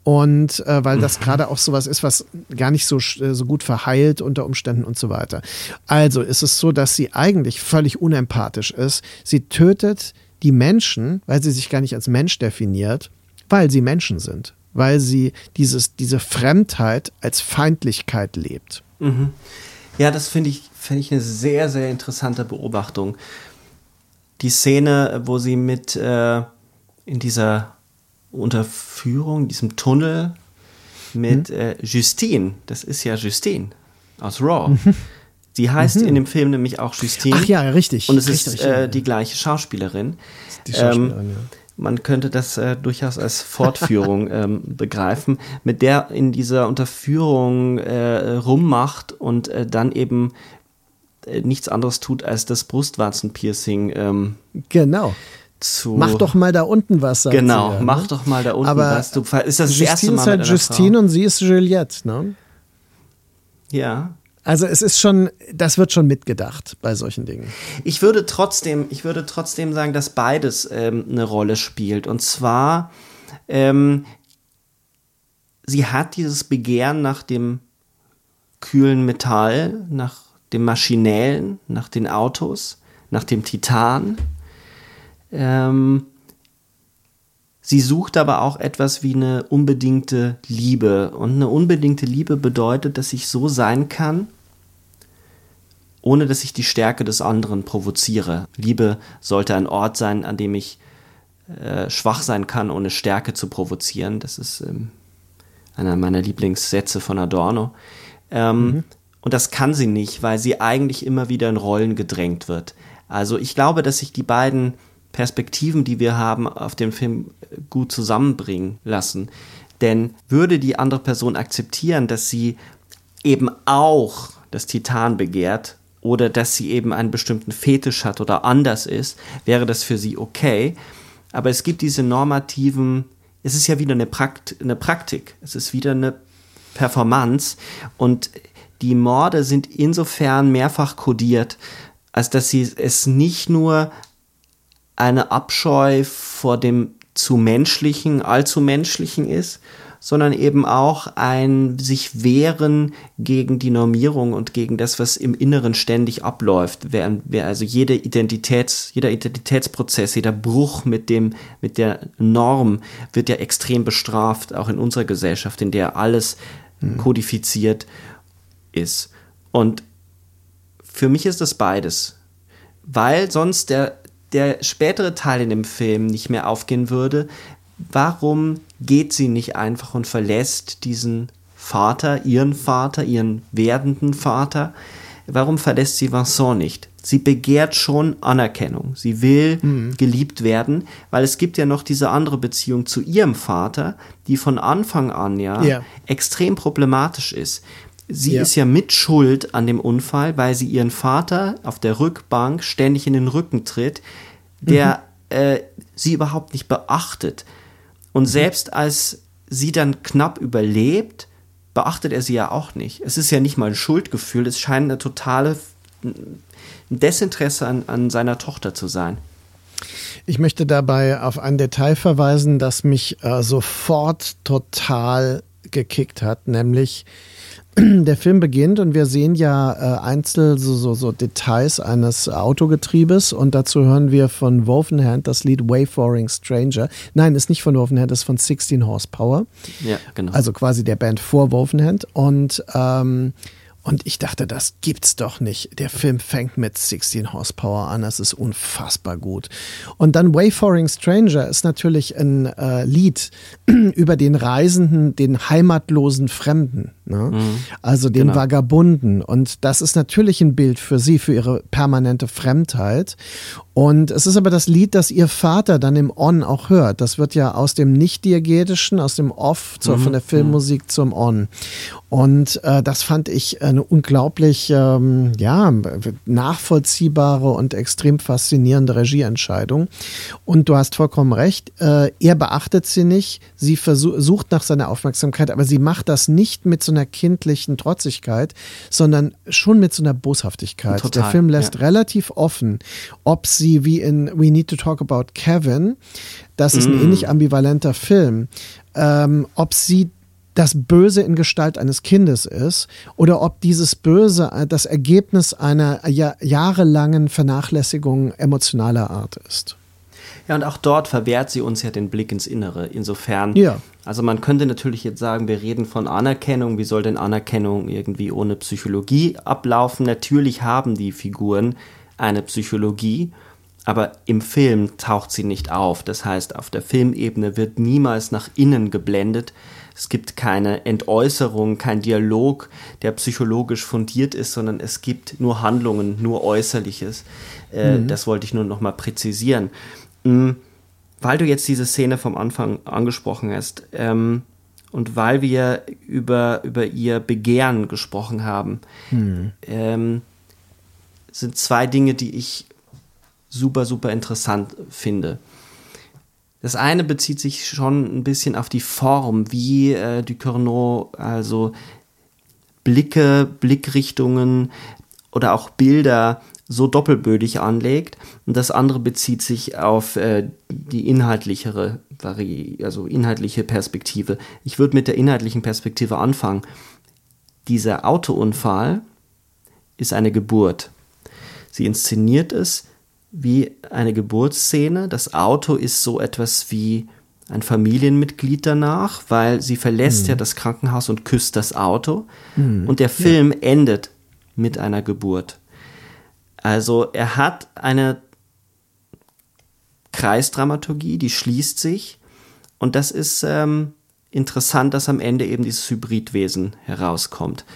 und äh, weil das gerade auch sowas ist, was gar nicht so, so gut verheilt unter Umständen und so weiter. Also ist es so, dass sie eigentlich völlig unempathisch ist. Sie tötet die Menschen, weil sie sich gar nicht als Mensch definiert, weil sie Menschen sind, weil sie dieses, diese Fremdheit als Feindlichkeit lebt. Mhm. Ja, das finde ich, find ich eine sehr, sehr interessante Beobachtung. Die Szene, wo sie mit äh, in dieser Unterführung, diesem Tunnel mit mhm. äh, Justine. Das ist ja Justine aus Raw. Mhm. Sie heißt mhm. in dem Film nämlich auch Justine. Ach ja, richtig. Und es richtig, ist äh, die gleiche Schauspielerin. Die Schauspielerin, ähm, ja. Man könnte das äh, durchaus als Fortführung ähm, begreifen, mit der in dieser Unterführung äh, rummacht und äh, dann eben äh, nichts anderes tut, als das Brustwarzenpiercing. Ähm, genau. Zu mach doch mal da unten was. Sagt genau, ja, mach ne? doch mal da unten Aber was. Du, ist das, das erste Mal ist halt Justine Frau. und sie ist Juliette, ne? Ja. Also es ist schon, das wird schon mitgedacht bei solchen Dingen. Ich würde trotzdem, ich würde trotzdem sagen, dass beides ähm, eine Rolle spielt. Und zwar, ähm, sie hat dieses Begehren nach dem kühlen Metall, nach dem Maschinellen, nach den Autos, nach dem Titan. Ähm, Sie sucht aber auch etwas wie eine unbedingte Liebe. Und eine unbedingte Liebe bedeutet, dass ich so sein kann, ohne dass ich die Stärke des anderen provoziere. Liebe sollte ein Ort sein, an dem ich äh, schwach sein kann, ohne Stärke zu provozieren. Das ist ähm, einer meiner Lieblingssätze von Adorno. Ähm, mhm. Und das kann sie nicht, weil sie eigentlich immer wieder in Rollen gedrängt wird. Also ich glaube, dass sich die beiden Perspektiven, die wir haben, auf dem Film gut zusammenbringen lassen. Denn würde die andere Person akzeptieren, dass sie eben auch das Titan begehrt oder dass sie eben einen bestimmten Fetisch hat oder anders ist, wäre das für sie okay. Aber es gibt diese normativen, es ist ja wieder eine, Prakt, eine Praktik, es ist wieder eine Performance und die Morde sind insofern mehrfach kodiert, als dass sie es nicht nur eine Abscheu vor dem zu menschlichen, allzu menschlichen ist, sondern eben auch ein sich wehren gegen die Normierung und gegen das, was im Inneren ständig abläuft. Während also jede Identitäts, jeder Identitätsprozess, jeder Bruch mit dem, mit der Norm wird ja extrem bestraft, auch in unserer Gesellschaft, in der alles mhm. kodifiziert ist. Und für mich ist das beides. Weil sonst der der spätere Teil in dem Film nicht mehr aufgehen würde, warum geht sie nicht einfach und verlässt diesen Vater, ihren Vater, ihren werdenden Vater? Warum verlässt sie Vincent nicht? Sie begehrt schon Anerkennung. Sie will mhm. geliebt werden, weil es gibt ja noch diese andere Beziehung zu ihrem Vater, die von Anfang an ja, ja. extrem problematisch ist. Sie ja. ist ja mit Schuld an dem Unfall, weil sie ihren Vater auf der Rückbank ständig in den Rücken tritt, der mhm. äh, sie überhaupt nicht beachtet. Und mhm. selbst als sie dann knapp überlebt, beachtet er sie ja auch nicht. Es ist ja nicht mal ein Schuldgefühl, es scheint eine totale Desinteresse an, an seiner Tochter zu sein. Ich möchte dabei auf ein Detail verweisen, das mich äh, sofort total gekickt hat, nämlich der Film beginnt und wir sehen ja äh, einzeln so, so, so, Details eines Autogetriebes und dazu hören wir von Wolfenhand das Lied Wayfaring Stranger. Nein, ist nicht von Wolfenhand, ist von 16 Horsepower. Ja, genau. Also quasi der Band vor Wolfenhand und ähm, und ich dachte, das gibt's doch nicht. Der Film fängt mit 16 Horsepower an. Das ist unfassbar gut. Und dann Wayfaring Stranger ist natürlich ein äh, Lied über den Reisenden, den heimatlosen Fremden. Ne? Mhm. Also den genau. Vagabunden. Und das ist natürlich ein Bild für sie, für ihre permanente Fremdheit. Und es ist aber das Lied, das ihr Vater dann im On auch hört. Das wird ja aus dem Nicht-Diegetischen, aus dem Off zur, mhm. von der Filmmusik zum On. Und äh, das fand ich eine unglaublich ähm, ja, nachvollziehbare und extrem faszinierende Regieentscheidung. Und du hast vollkommen recht, äh, er beachtet sie nicht, sie versucht nach seiner Aufmerksamkeit, aber sie macht das nicht mit so einer kindlichen Trotzigkeit, sondern schon mit so einer Boshaftigkeit. Total, Der Film lässt ja. relativ offen, ob sie wie in We Need to Talk About Kevin, das ist mm. ein ähnlich ambivalenter Film, ähm, ob sie das Böse in Gestalt eines Kindes ist oder ob dieses Böse äh, das Ergebnis einer jahrelangen Vernachlässigung emotionaler Art ist. Ja, und auch dort verwehrt sie uns ja den Blick ins Innere. Insofern, ja. also man könnte natürlich jetzt sagen, wir reden von Anerkennung. Wie soll denn Anerkennung irgendwie ohne Psychologie ablaufen? Natürlich haben die Figuren eine Psychologie, aber im Film taucht sie nicht auf. Das heißt, auf der Filmebene wird niemals nach innen geblendet. Es gibt keine Entäußerung, kein Dialog, der psychologisch fundiert ist, sondern es gibt nur Handlungen, nur Äußerliches. Äh, mhm. Das wollte ich nur noch mal präzisieren. Mhm. Weil du jetzt diese Szene vom Anfang angesprochen hast ähm, und weil wir über, über ihr Begehren gesprochen haben, mhm. ähm, sind zwei Dinge, die ich super, super interessant finde. Das eine bezieht sich schon ein bisschen auf die Form, wie äh, Ducournau also Blicke, Blickrichtungen oder auch Bilder so doppelbödig anlegt. Und das andere bezieht sich auf äh, die inhaltlichere, also inhaltliche Perspektive. Ich würde mit der inhaltlichen Perspektive anfangen. Dieser Autounfall ist eine Geburt. Sie inszeniert es wie eine Geburtsszene. Das Auto ist so etwas wie ein Familienmitglied danach, weil sie verlässt mhm. ja das Krankenhaus und küsst das Auto. Mhm. Und der Film ja. endet mit einer Geburt. Also er hat eine Kreisdramaturgie, die schließt sich. Und das ist ähm, interessant, dass am Ende eben dieses Hybridwesen herauskommt.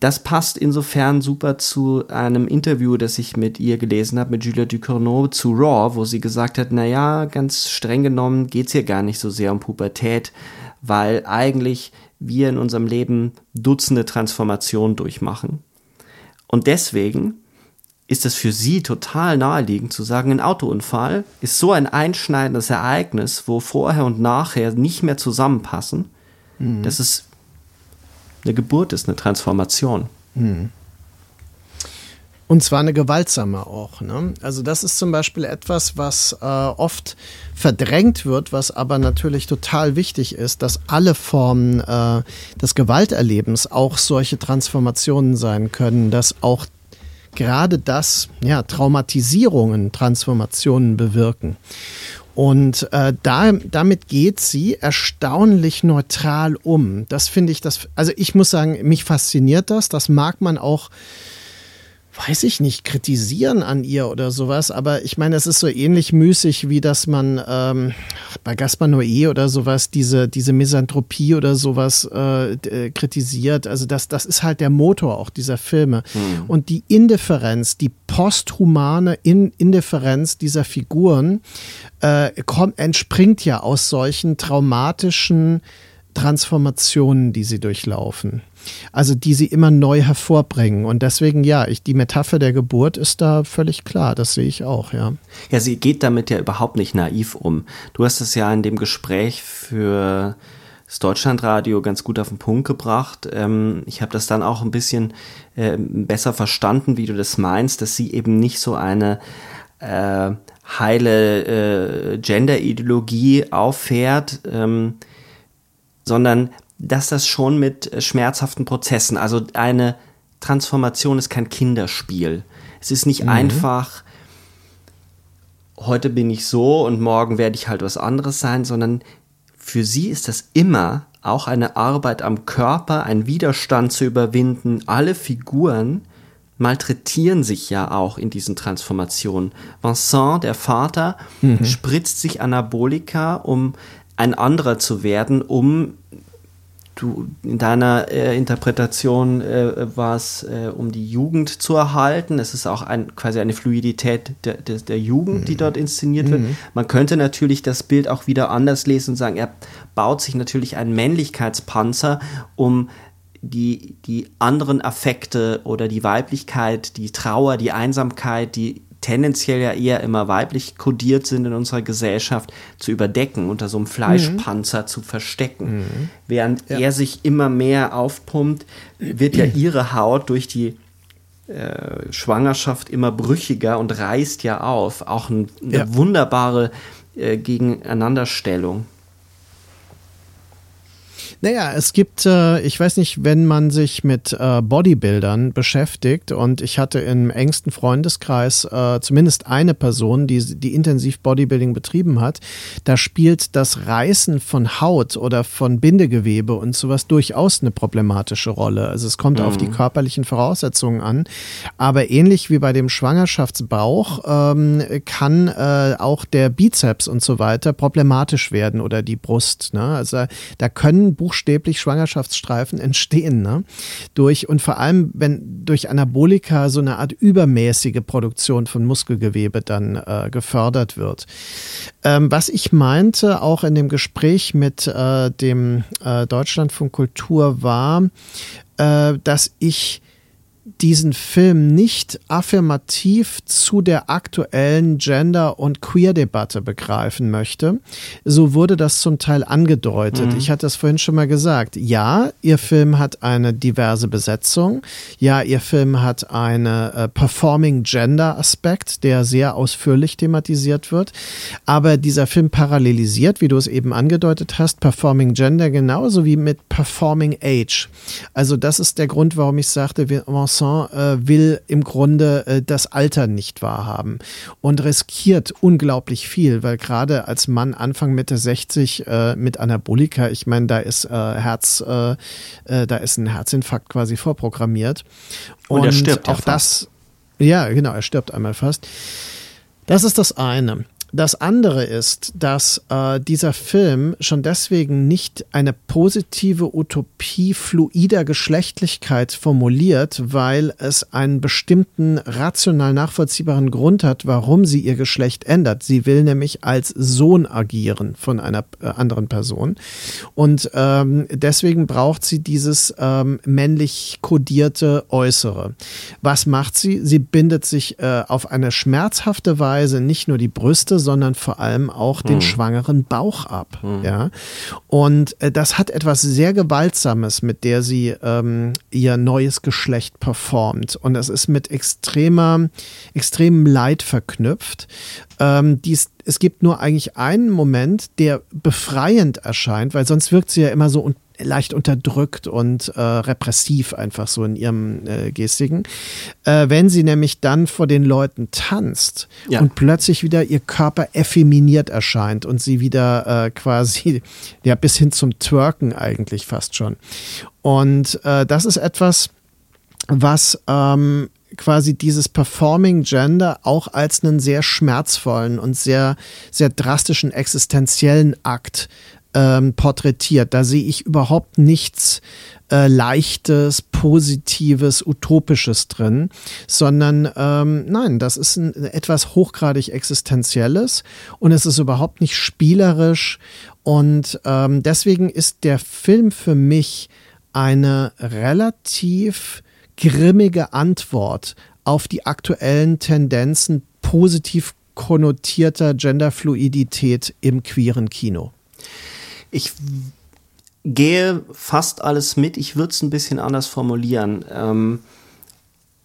Das passt insofern super zu einem Interview, das ich mit ihr gelesen habe, mit Julia Ducournau zu Raw, wo sie gesagt hat, naja, ganz streng genommen geht es hier gar nicht so sehr um Pubertät, weil eigentlich wir in unserem Leben Dutzende Transformationen durchmachen. Und deswegen ist es für sie total naheliegend zu sagen, ein Autounfall ist so ein einschneidendes Ereignis, wo vorher und nachher nicht mehr zusammenpassen, mhm. dass es eine Geburt ist, eine Transformation. Hm. Und zwar eine gewaltsame auch. Ne? Also das ist zum Beispiel etwas, was äh, oft verdrängt wird, was aber natürlich total wichtig ist, dass alle Formen äh, des Gewalterlebens auch solche Transformationen sein können, dass auch gerade das, ja, Traumatisierungen Transformationen bewirken. Und äh, da, damit geht sie erstaunlich neutral um. Das finde ich, das, also ich muss sagen, mich fasziniert das. Das mag man auch weiß ich nicht, kritisieren an ihr oder sowas, aber ich meine, es ist so ähnlich müßig, wie dass man ähm, bei Gaspar Noé oder sowas diese, diese Misanthropie oder sowas äh, äh, kritisiert. Also das, das ist halt der Motor auch dieser Filme. Mhm. Und die Indifferenz, die posthumane In Indifferenz dieser Figuren äh, kommt, entspringt ja aus solchen traumatischen Transformationen, die sie durchlaufen. Also die sie immer neu hervorbringen. Und deswegen, ja, ich, die Metapher der Geburt ist da völlig klar. Das sehe ich auch, ja. Ja, sie geht damit ja überhaupt nicht naiv um. Du hast es ja in dem Gespräch für das Deutschlandradio ganz gut auf den Punkt gebracht. Ähm, ich habe das dann auch ein bisschen äh, besser verstanden, wie du das meinst, dass sie eben nicht so eine äh, heile äh, Gender-Ideologie auffährt, ähm, sondern dass das schon mit äh, schmerzhaften Prozessen, also eine Transformation ist kein Kinderspiel. Es ist nicht mhm. einfach, heute bin ich so und morgen werde ich halt was anderes sein, sondern für sie ist das immer auch eine Arbeit am Körper, ein Widerstand zu überwinden. Alle Figuren malträtieren sich ja auch in diesen Transformationen. Vincent, der Vater, mhm. spritzt sich Anabolika, um ein anderer zu werden, um du in deiner äh, Interpretation äh, war es, äh, um die Jugend zu erhalten. Es ist auch ein, quasi eine Fluidität der, der, der Jugend, mhm. die dort inszeniert wird. Mhm. Man könnte natürlich das Bild auch wieder anders lesen und sagen, er baut sich natürlich einen Männlichkeitspanzer, um die, die anderen Affekte oder die Weiblichkeit, die Trauer, die Einsamkeit, die tendenziell ja eher immer weiblich kodiert sind in unserer Gesellschaft, zu überdecken, unter so einem Fleischpanzer mhm. zu verstecken. Mhm. Während ja. er sich immer mehr aufpumpt, wird ja ihre Haut durch die äh, Schwangerschaft immer brüchiger und reißt ja auf. Auch ein, eine ja. wunderbare äh, Gegeneinanderstellung. Naja, es gibt, äh, ich weiß nicht, wenn man sich mit äh, Bodybuildern beschäftigt und ich hatte im engsten Freundeskreis äh, zumindest eine Person, die, die intensiv Bodybuilding betrieben hat, da spielt das Reißen von Haut oder von Bindegewebe und sowas durchaus eine problematische Rolle. Also es kommt mhm. auf die mhm. körperlichen Voraussetzungen an, aber ähnlich wie bei dem Schwangerschaftsbauch ähm, kann äh, auch der Bizeps und so weiter problematisch werden oder die Brust. Ne? Also da können Buch buchstäblich Schwangerschaftsstreifen entstehen. Ne? Durch, und vor allem, wenn durch Anabolika so eine Art übermäßige Produktion von Muskelgewebe dann äh, gefördert wird. Ähm, was ich meinte, auch in dem Gespräch mit äh, dem äh, Deutschlandfunk Kultur war, äh, dass ich diesen Film nicht affirmativ zu der aktuellen Gender- und Queer-Debatte begreifen möchte. So wurde das zum Teil angedeutet. Mhm. Ich hatte das vorhin schon mal gesagt. Ja, ihr Film hat eine diverse Besetzung. Ja, ihr Film hat einen äh, Performing Gender-Aspekt, der sehr ausführlich thematisiert wird. Aber dieser Film parallelisiert, wie du es eben angedeutet hast, Performing Gender genauso wie mit Performing Age. Also das ist der Grund, warum ich sagte, wir Vincent äh, will im Grunde äh, das Alter nicht wahrhaben und riskiert unglaublich viel, weil gerade als Mann Anfang Mitte 60 äh, mit Anabolika, ich meine, da ist äh, Herz, äh, äh, da ist ein Herzinfarkt quasi vorprogrammiert. Und, und er stirbt auch ja das, ja, genau, er stirbt einmal fast. Das ist das eine. Das andere ist, dass äh, dieser Film schon deswegen nicht eine positive Utopie fluider Geschlechtlichkeit formuliert, weil es einen bestimmten rational nachvollziehbaren Grund hat, warum sie ihr Geschlecht ändert. Sie will nämlich als Sohn agieren von einer äh, anderen Person. Und ähm, deswegen braucht sie dieses ähm, männlich kodierte Äußere. Was macht sie? Sie bindet sich äh, auf eine schmerzhafte Weise nicht nur die Brüste, sondern vor allem auch den hm. schwangeren Bauch ab. Hm. Ja? Und äh, das hat etwas sehr Gewaltsames, mit der sie ähm, ihr neues Geschlecht performt. Und es ist mit extremer, extremem Leid verknüpft. Ähm, dies, es gibt nur eigentlich einen Moment, der befreiend erscheint, weil sonst wirkt sie ja immer so leicht unterdrückt und äh, repressiv einfach so in ihrem äh, Gestigen. Äh, wenn sie nämlich dann vor den Leuten tanzt ja. und plötzlich wieder ihr Körper effeminiert erscheint und sie wieder äh, quasi, ja, bis hin zum Twerken eigentlich fast schon. Und äh, das ist etwas, was ähm, quasi dieses Performing Gender auch als einen sehr schmerzvollen und sehr, sehr drastischen existenziellen Akt ähm, porträtiert. Da sehe ich überhaupt nichts äh, Leichtes, Positives, Utopisches drin, sondern ähm, nein, das ist ein, etwas hochgradig Existenzielles und es ist überhaupt nicht spielerisch und ähm, deswegen ist der Film für mich eine relativ grimmige Antwort auf die aktuellen Tendenzen positiv konnotierter Genderfluidität im queeren Kino. Ich gehe fast alles mit. Ich würde es ein bisschen anders formulieren. Ähm,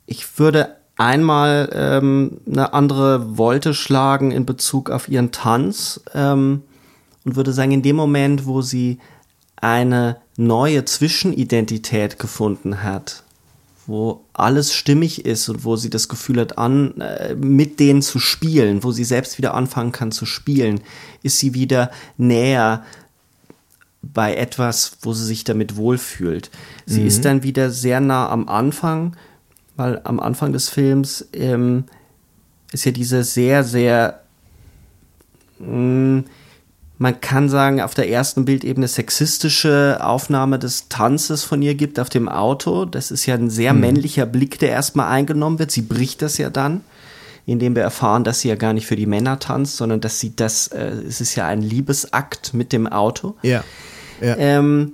ich würde einmal ähm, eine andere Wolte schlagen in Bezug auf ihren Tanz ähm, und würde sagen, in dem Moment, wo sie eine neue Zwischenidentität gefunden hat, wo alles stimmig ist und wo sie das Gefühl hat, an, äh, mit denen zu spielen, wo sie selbst wieder anfangen kann zu spielen, ist sie wieder näher bei etwas, wo sie sich damit wohlfühlt. Sie mhm. ist dann wieder sehr nah am Anfang, weil am Anfang des Films ähm, ist ja diese sehr, sehr, mh, mm, man kann sagen, auf der ersten Bildebene sexistische Aufnahme des Tanzes von ihr gibt auf dem Auto. Das ist ja ein sehr mhm. männlicher Blick, der erstmal eingenommen wird. Sie bricht das ja dann indem wir erfahren, dass sie ja gar nicht für die Männer tanzt, sondern dass sie das, äh, es ist ja ein Liebesakt mit dem Auto. Ja. Ja. Ähm,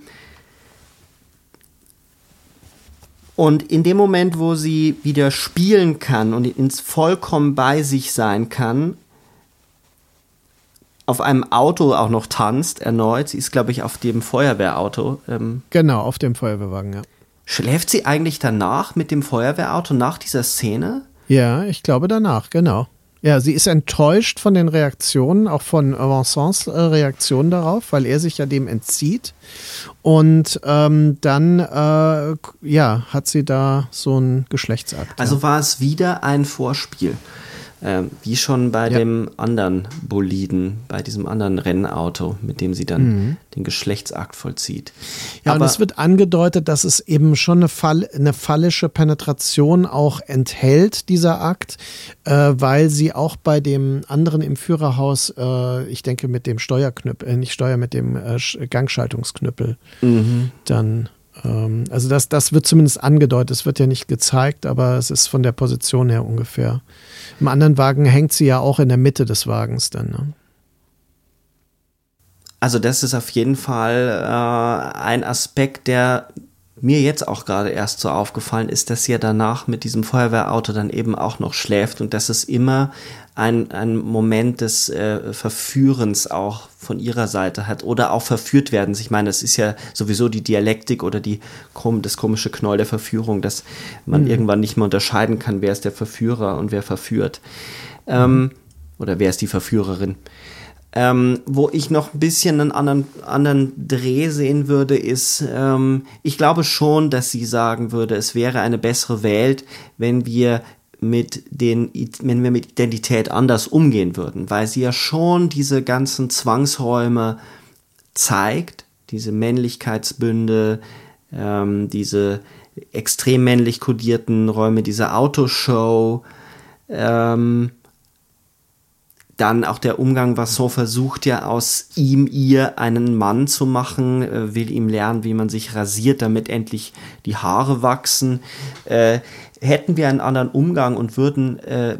und in dem Moment, wo sie wieder spielen kann und ins vollkommen bei sich sein kann, auf einem Auto auch noch tanzt, erneut. Sie ist, glaube ich, auf dem Feuerwehrauto. Ähm, genau, auf dem Feuerwehrwagen, ja. Schläft sie eigentlich danach mit dem Feuerwehrauto nach dieser Szene? Ja, ich glaube danach, genau. Ja, sie ist enttäuscht von den Reaktionen, auch von Vincents äh, Reaktion darauf, weil er sich ja dem entzieht. Und ähm, dann, äh, ja, hat sie da so einen Geschlechtsakt. Also ja. war es wieder ein Vorspiel. Äh, wie schon bei ja. dem anderen Boliden, bei diesem anderen Rennauto, mit dem sie dann mhm. den Geschlechtsakt vollzieht. Ja, Aber und es wird angedeutet, dass es eben schon eine, Fall, eine phallische Penetration auch enthält, dieser Akt, äh, weil sie auch bei dem anderen im Führerhaus, äh, ich denke mit dem Steuerknüppel, äh, nicht Steuer, mit dem äh, Gangschaltungsknüppel, mhm. dann ähm, also das, das wird zumindest angedeutet. Es wird ja nicht gezeigt, aber es ist von der Position her ungefähr. Im anderen Wagen hängt sie ja auch in der Mitte des Wagens dann. Ne? Also das ist auf jeden Fall äh, ein Aspekt, der mir jetzt auch gerade erst so aufgefallen ist, dass sie ja danach mit diesem Feuerwehrauto dann eben auch noch schläft und dass es immer ein, ein Moment des äh, Verführens auch von ihrer Seite hat oder auch verführt werden. Ich meine, das ist ja sowieso die Dialektik oder die, das komische Knoll der Verführung, dass man mhm. irgendwann nicht mehr unterscheiden kann, wer ist der Verführer und wer verführt. Ähm, oder wer ist die Verführerin. Ähm, wo ich noch ein bisschen einen anderen, anderen Dreh sehen würde, ist, ähm, ich glaube schon, dass sie sagen würde, es wäre eine bessere Welt, wenn wir mit den, wenn wir mit Identität anders umgehen würden, weil sie ja schon diese ganzen Zwangsräume zeigt, diese Männlichkeitsbünde, ähm, diese extrem männlich kodierten Räume, diese Autoshow, ähm, dann auch der Umgang, was so versucht ja aus ihm, ihr einen Mann zu machen, äh, will ihm lernen, wie man sich rasiert, damit endlich die Haare wachsen. Äh, hätten wir einen anderen Umgang und würden äh,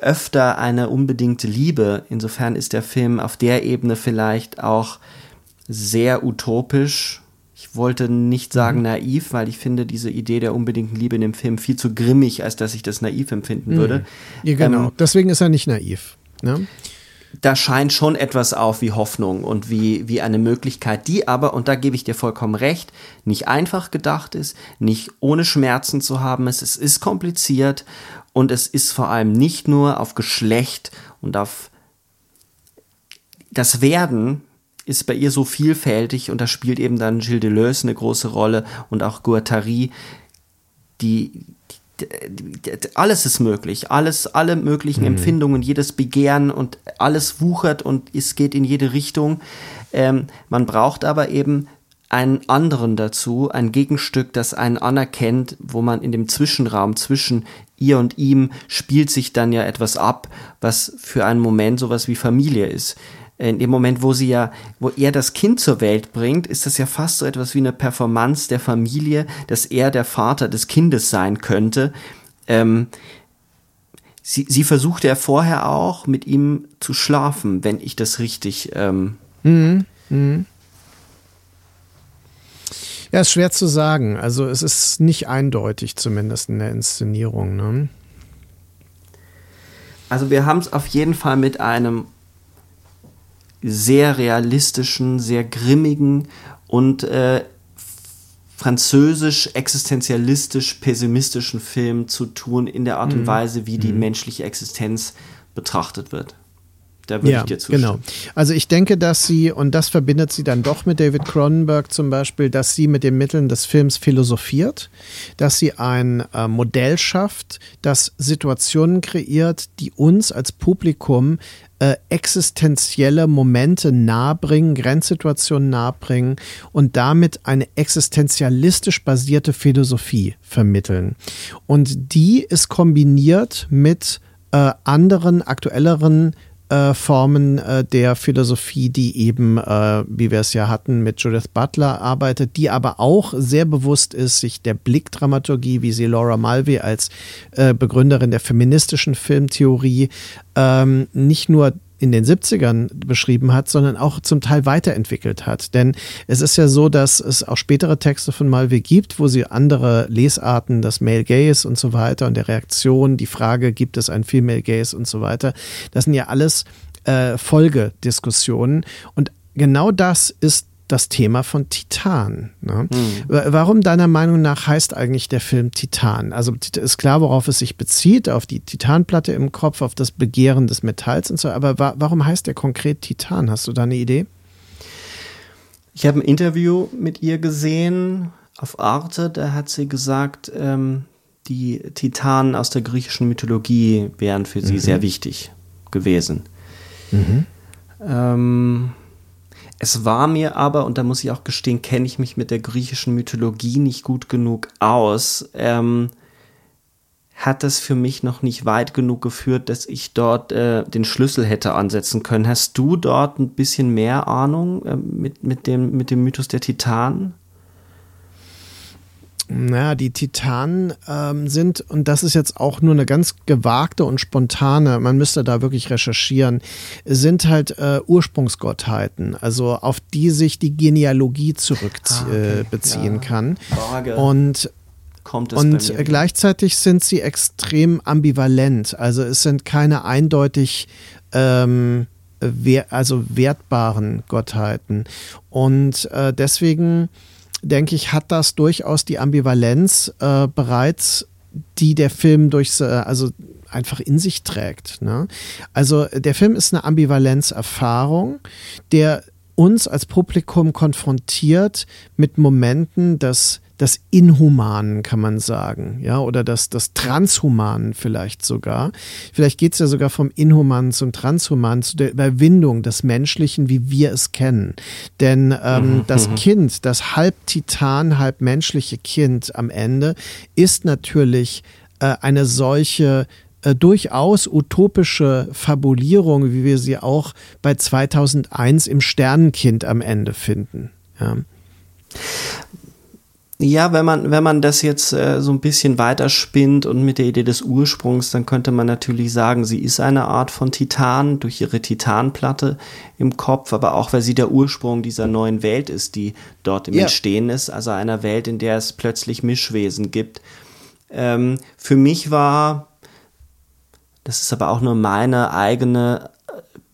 öfter eine unbedingte Liebe, insofern ist der Film auf der Ebene vielleicht auch sehr utopisch. Ich wollte nicht sagen mhm. naiv, weil ich finde diese Idee der unbedingten Liebe in dem Film viel zu grimmig, als dass ich das naiv empfinden mhm. würde. Ja, genau. Ähm, Deswegen ist er nicht naiv. Ne? Da scheint schon etwas auf wie Hoffnung und wie, wie eine Möglichkeit, die aber, und da gebe ich dir vollkommen recht, nicht einfach gedacht ist, nicht ohne Schmerzen zu haben ist. Es ist kompliziert und es ist vor allem nicht nur auf Geschlecht und auf das Werden ist bei ihr so vielfältig und da spielt eben dann Gilles Deleuze eine große Rolle und auch Guattari, die, alles ist möglich, alles, alle möglichen mhm. Empfindungen, jedes Begehren und alles wuchert und es geht in jede Richtung. Ähm, man braucht aber eben einen anderen dazu, ein Gegenstück, das einen anerkennt, wo man in dem Zwischenraum zwischen ihr und ihm spielt sich dann ja etwas ab, was für einen Moment sowas wie Familie ist in dem Moment, wo sie ja, wo er das Kind zur Welt bringt, ist das ja fast so etwas wie eine Performance der Familie, dass er der Vater des Kindes sein könnte. Ähm, sie, sie versuchte ja vorher auch mit ihm zu schlafen, wenn ich das richtig. Ähm mhm. Mhm. Ja, ist schwer zu sagen. Also es ist nicht eindeutig, zumindest in der Inszenierung. Ne? Also wir haben es auf jeden Fall mit einem sehr realistischen, sehr grimmigen und äh, französisch existenzialistisch pessimistischen Film zu tun in der Art und mhm. Weise, wie die mhm. menschliche Existenz betrachtet wird. Da würde ja, ich dir zustimmen. Genau. Also ich denke, dass sie, und das verbindet sie dann doch mit David Cronenberg zum Beispiel, dass sie mit den Mitteln des Films philosophiert, dass sie ein äh, Modell schafft, das Situationen kreiert, die uns als Publikum äh, existenzielle Momente nahebringen, Grenzsituationen nahebringen und damit eine existenzialistisch basierte Philosophie vermitteln. Und die ist kombiniert mit äh, anderen, aktuelleren äh, Formen äh, der Philosophie, die eben, äh, wie wir es ja hatten, mit Judith Butler arbeitet, die aber auch sehr bewusst ist, sich der Blickdramaturgie, wie sie Laura Mulvey als äh, Begründerin der feministischen Filmtheorie ähm, nicht nur in den 70ern beschrieben hat, sondern auch zum Teil weiterentwickelt hat. Denn es ist ja so, dass es auch spätere Texte von Malve gibt, wo sie andere Lesarten, das Male Gaze und so weiter und der Reaktion, die Frage, gibt es ein Female Gaze und so weiter, das sind ja alles äh, Folgediskussionen. Und genau das ist das Thema von Titan. Ne? Mhm. Warum deiner Meinung nach heißt eigentlich der Film Titan? Also ist klar, worauf es sich bezieht, auf die Titanplatte im Kopf, auf das Begehren des Metalls und so, aber wa warum heißt der konkret Titan? Hast du da eine Idee? Ich habe ein Interview mit ihr gesehen auf Arte, da hat sie gesagt, ähm, die Titanen aus der griechischen Mythologie wären für sie mhm. sehr wichtig gewesen. Mhm. Ähm, es war mir aber, und da muss ich auch gestehen, kenne ich mich mit der griechischen Mythologie nicht gut genug aus, ähm, hat das für mich noch nicht weit genug geführt, dass ich dort äh, den Schlüssel hätte ansetzen können. Hast du dort ein bisschen mehr Ahnung äh, mit, mit, dem, mit dem Mythos der Titanen? Naja, die Titanen ähm, sind, und das ist jetzt auch nur eine ganz gewagte und spontane, man müsste da wirklich recherchieren, sind halt äh, Ursprungsgottheiten, also auf die sich die Genealogie zurückbeziehen ah, okay. äh, kann. Ja. Und und gleichzeitig sind sie extrem ambivalent. Also es sind keine eindeutig ähm, wer also wertbaren Gottheiten. Und äh, deswegen denke ich, hat das durchaus die Ambivalenz äh, bereits, die der Film durch, äh, also einfach in sich trägt. Ne? Also der Film ist eine Ambivalenzerfahrung, der uns als Publikum konfrontiert mit Momenten des das Inhumanen, kann man sagen, ja, oder das, das Transhumanen vielleicht sogar. Vielleicht geht es ja sogar vom Inhumanen zum Transhumanen, zu der Überwindung des Menschlichen, wie wir es kennen. Denn ähm, mhm, das mhm. Kind, das halb Titan, halb menschliche Kind am Ende, ist natürlich äh, eine solche äh, durchaus utopische Fabulierung, wie wir sie auch bei 2001 im Sternenkind am Ende finden. Ja. Ja, wenn man, wenn man das jetzt äh, so ein bisschen weiterspinnt und mit der Idee des Ursprungs, dann könnte man natürlich sagen, sie ist eine Art von Titan durch ihre Titanplatte im Kopf, aber auch weil sie der Ursprung dieser neuen Welt ist, die dort im yeah. Entstehen ist, also einer Welt, in der es plötzlich Mischwesen gibt. Ähm, für mich war, das ist aber auch nur meine eigene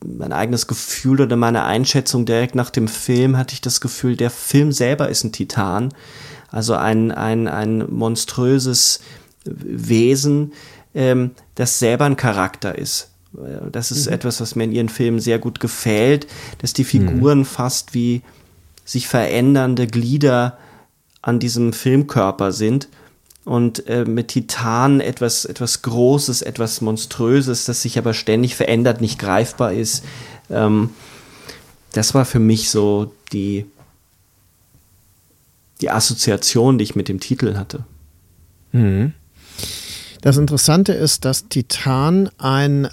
mein eigenes Gefühl oder meine Einschätzung direkt nach dem Film hatte ich das Gefühl, der Film selber ist ein Titan also ein, ein, ein monströses Wesen, ähm, das selber ein Charakter ist. Das ist mhm. etwas, was mir in ihren Filmen sehr gut gefällt, dass die Figuren mhm. fast wie sich verändernde Glieder an diesem Filmkörper sind und äh, mit Titan etwas, etwas Großes, etwas Monströses, das sich aber ständig verändert, nicht greifbar ist. Ähm, das war für mich so die, die Assoziation, die ich mit dem Titel hatte. Mhm. Das Interessante ist, dass Titan ein, äh,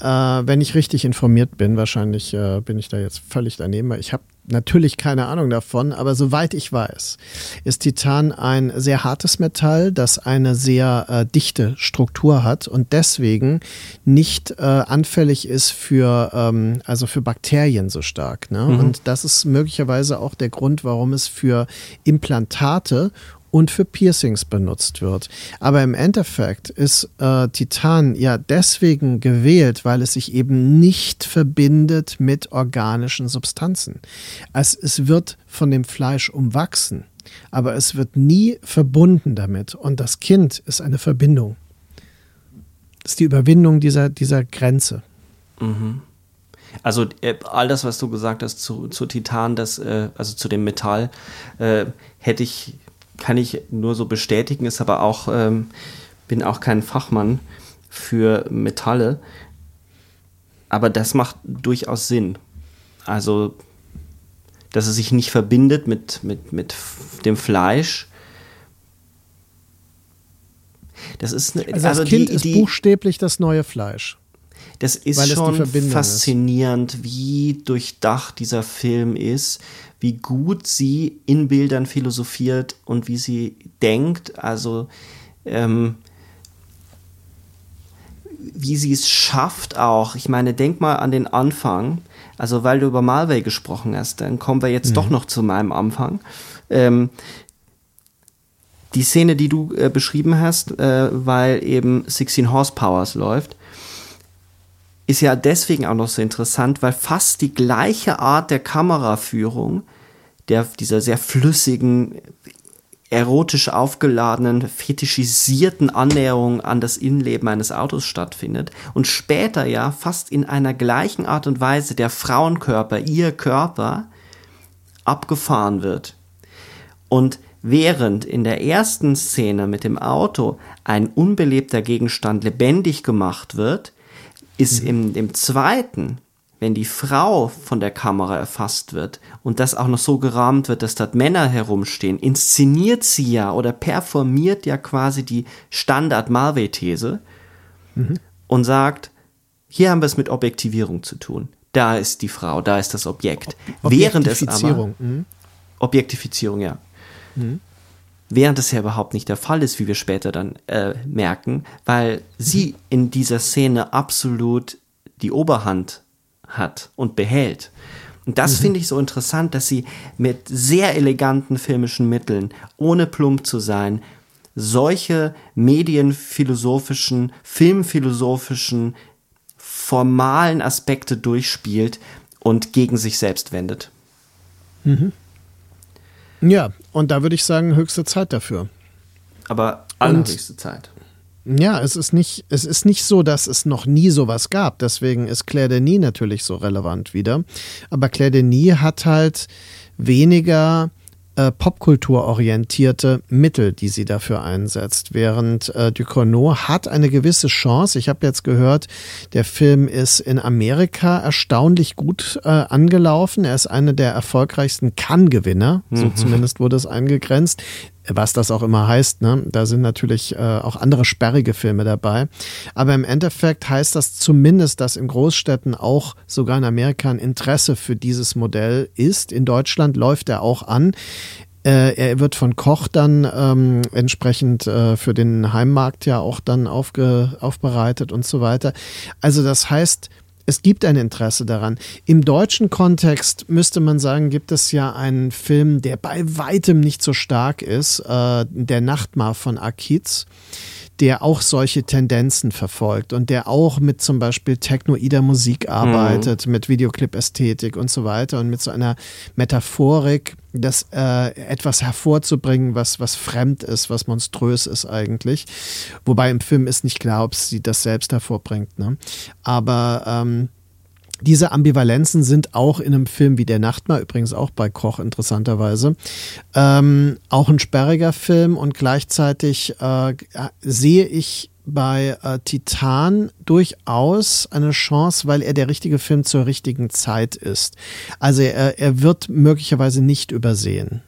wenn ich richtig informiert bin, wahrscheinlich äh, bin ich da jetzt völlig daneben, weil ich habe natürlich keine Ahnung davon, aber soweit ich weiß, ist Titan ein sehr hartes Metall, das eine sehr äh, dichte Struktur hat und deswegen nicht äh, anfällig ist für, ähm, also für Bakterien so stark. Ne? Mhm. Und das ist möglicherweise auch der Grund, warum es für Implantate und für Piercings benutzt wird. Aber im Endeffekt ist äh, Titan ja deswegen gewählt, weil es sich eben nicht verbindet mit organischen Substanzen. Es, es wird von dem Fleisch umwachsen, aber es wird nie verbunden damit. Und das Kind ist eine Verbindung. Das ist die Überwindung dieser, dieser Grenze. Mhm. Also äh, all das, was du gesagt hast zu, zu Titan, das, äh, also zu dem Metall, äh, hätte ich kann ich nur so bestätigen, ist aber auch, ähm, bin auch kein Fachmann für Metalle. Aber das macht durchaus Sinn. Also, dass es sich nicht verbindet mit, mit, mit dem Fleisch. Das ist eine, also, also das Kind die, ist die, buchstäblich das neue Fleisch. Das ist schon faszinierend, ist. wie durchdacht dieser Film ist, wie gut sie in Bildern philosophiert und wie sie denkt. Also ähm, wie sie es schafft auch. Ich meine, denk mal an den Anfang. Also weil du über Malway gesprochen hast, dann kommen wir jetzt mhm. doch noch zu meinem Anfang. Ähm, die Szene, die du äh, beschrieben hast, äh, weil eben 16 Horsepowers läuft, ist ja deswegen auch noch so interessant, weil fast die gleiche Art der Kameraführung der, dieser sehr flüssigen, erotisch aufgeladenen, fetischisierten Annäherung an das Innenleben eines Autos stattfindet und später ja fast in einer gleichen Art und Weise der Frauenkörper, ihr Körper, abgefahren wird. Und während in der ersten Szene mit dem Auto ein unbelebter Gegenstand lebendig gemacht wird, ist mhm. im, im zweiten wenn die Frau von der Kamera erfasst wird und das auch noch so gerahmt wird, dass dort Männer herumstehen, inszeniert sie ja oder performiert ja quasi die Standard-Marvel-These mhm. und sagt, hier haben wir es mit Objektivierung zu tun. Da ist die Frau, da ist das Objekt. Ob Während es aber mhm. Objektifizierung, ja. Mhm. Während es ja überhaupt nicht der Fall ist, wie wir später dann äh, merken, weil sie in dieser Szene absolut die Oberhand hat und behält. Und das mhm. finde ich so interessant, dass sie mit sehr eleganten filmischen Mitteln, ohne plump zu sein, solche medienphilosophischen, filmphilosophischen, formalen Aspekte durchspielt und gegen sich selbst wendet. Mhm. Ja, und da würde ich sagen, höchste Zeit dafür. Aber allerhöchste Zeit. Ja, es ist nicht, es ist nicht so, dass es noch nie sowas gab. Deswegen ist Claire Denis natürlich so relevant wieder. Aber Claire Denis hat halt weniger äh, popkulturorientierte Mittel, die sie dafür einsetzt. Während äh, Ducournau hat eine gewisse Chance. Ich habe jetzt gehört, der Film ist in Amerika erstaunlich gut äh, angelaufen. Er ist einer der erfolgreichsten Cannes-Gewinner. So mhm. zumindest wurde es eingegrenzt was das auch immer heißt. Ne? Da sind natürlich äh, auch andere sperrige Filme dabei. Aber im Endeffekt heißt das zumindest, dass in Großstädten auch sogar in Amerika ein Interesse für dieses Modell ist. In Deutschland läuft er auch an. Äh, er wird von Koch dann ähm, entsprechend äh, für den Heimmarkt ja auch dann aufge, aufbereitet und so weiter. Also das heißt, es gibt ein Interesse daran. Im deutschen Kontext müsste man sagen, gibt es ja einen Film, der bei weitem nicht so stark ist, äh, Der Nachtmar von Akiz der auch solche Tendenzen verfolgt und der auch mit zum Beispiel technoider Musik arbeitet, mhm. mit Videoclip-Ästhetik und so weiter und mit so einer Metaphorik, das äh, etwas hervorzubringen, was, was fremd ist, was monströs ist eigentlich. Wobei im Film ist nicht klar, ob sie das selbst hervorbringt. Ne? Aber ähm, diese Ambivalenzen sind auch in einem Film wie Der Nachtmar, übrigens auch bei Koch interessanterweise, ähm, auch ein sperriger Film und gleichzeitig äh, sehe ich bei äh, Titan durchaus eine Chance, weil er der richtige Film zur richtigen Zeit ist. Also er, er wird möglicherweise nicht übersehen.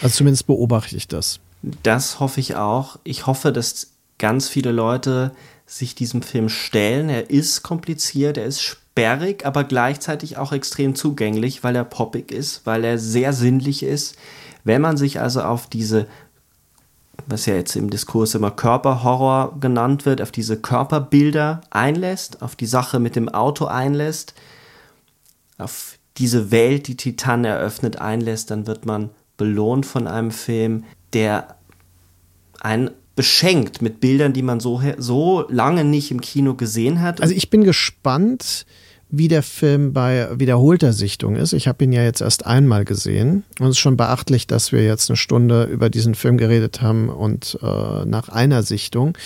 Also zumindest beobachte ich das. Das hoffe ich auch. Ich hoffe, dass ganz viele Leute sich diesem Film stellen. Er ist kompliziert, er ist spannend sperrig, aber gleichzeitig auch extrem zugänglich, weil er poppig ist, weil er sehr sinnlich ist. Wenn man sich also auf diese, was ja jetzt im Diskurs immer Körperhorror genannt wird, auf diese Körperbilder einlässt, auf die Sache mit dem Auto einlässt, auf diese Welt, die Titan eröffnet, einlässt, dann wird man belohnt von einem Film, der einen beschenkt mit Bildern, die man so, so lange nicht im Kino gesehen hat. Also ich bin gespannt, wie der Film bei wiederholter Sichtung ist. Ich habe ihn ja jetzt erst einmal gesehen und es ist schon beachtlich, dass wir jetzt eine Stunde über diesen Film geredet haben und äh, nach einer Sichtung.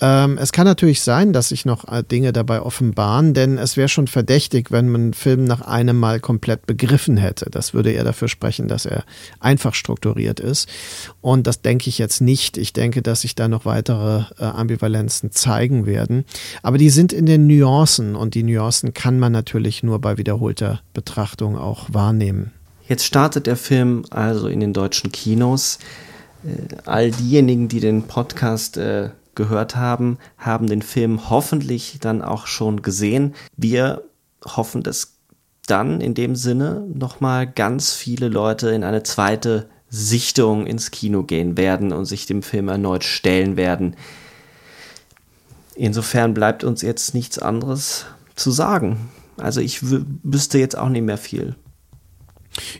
Ähm, es kann natürlich sein, dass sich noch äh, Dinge dabei offenbaren, denn es wäre schon verdächtig, wenn man einen Film nach einem Mal komplett begriffen hätte. Das würde eher dafür sprechen, dass er einfach strukturiert ist. Und das denke ich jetzt nicht. Ich denke, dass sich da noch weitere äh, Ambivalenzen zeigen werden. Aber die sind in den Nuancen und die Nuancen kann man natürlich nur bei wiederholter Betrachtung auch wahrnehmen. Jetzt startet der Film also in den deutschen Kinos. Äh, all diejenigen, die den Podcast äh, gehört haben, haben den Film hoffentlich dann auch schon gesehen. Wir hoffen, dass dann in dem Sinne nochmal ganz viele Leute in eine zweite Sichtung ins Kino gehen werden und sich dem Film erneut stellen werden. Insofern bleibt uns jetzt nichts anderes zu sagen. Also ich wüsste jetzt auch nicht mehr viel.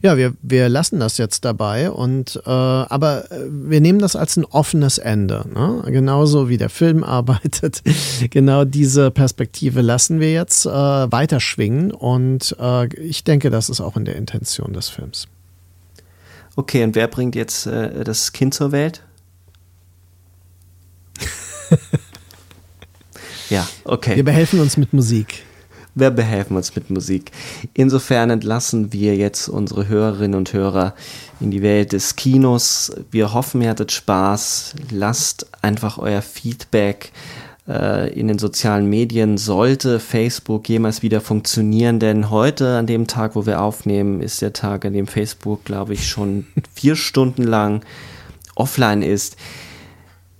Ja, wir, wir lassen das jetzt dabei und äh, aber äh, wir nehmen das als ein offenes Ende. Ne? Genauso wie der Film arbeitet. genau diese Perspektive lassen wir jetzt äh, weiter schwingen und äh, ich denke, das ist auch in der Intention des Films. Okay, und wer bringt jetzt äh, das Kind zur Welt? ja, okay. Wir behelfen uns mit Musik. Wir behelfen uns mit Musik. Insofern entlassen wir jetzt unsere Hörerinnen und Hörer in die Welt des Kinos. Wir hoffen, ihr hattet Spaß. Lasst einfach euer Feedback äh, in den sozialen Medien. Sollte Facebook jemals wieder funktionieren, denn heute, an dem Tag, wo wir aufnehmen, ist der Tag, an dem Facebook, glaube ich, schon vier Stunden lang offline ist.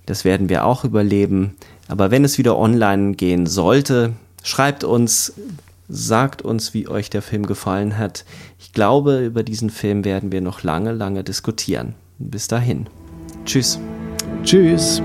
Das werden wir auch überleben. Aber wenn es wieder online gehen sollte, Schreibt uns, sagt uns, wie euch der Film gefallen hat. Ich glaube, über diesen Film werden wir noch lange, lange diskutieren. Bis dahin. Tschüss. Tschüss.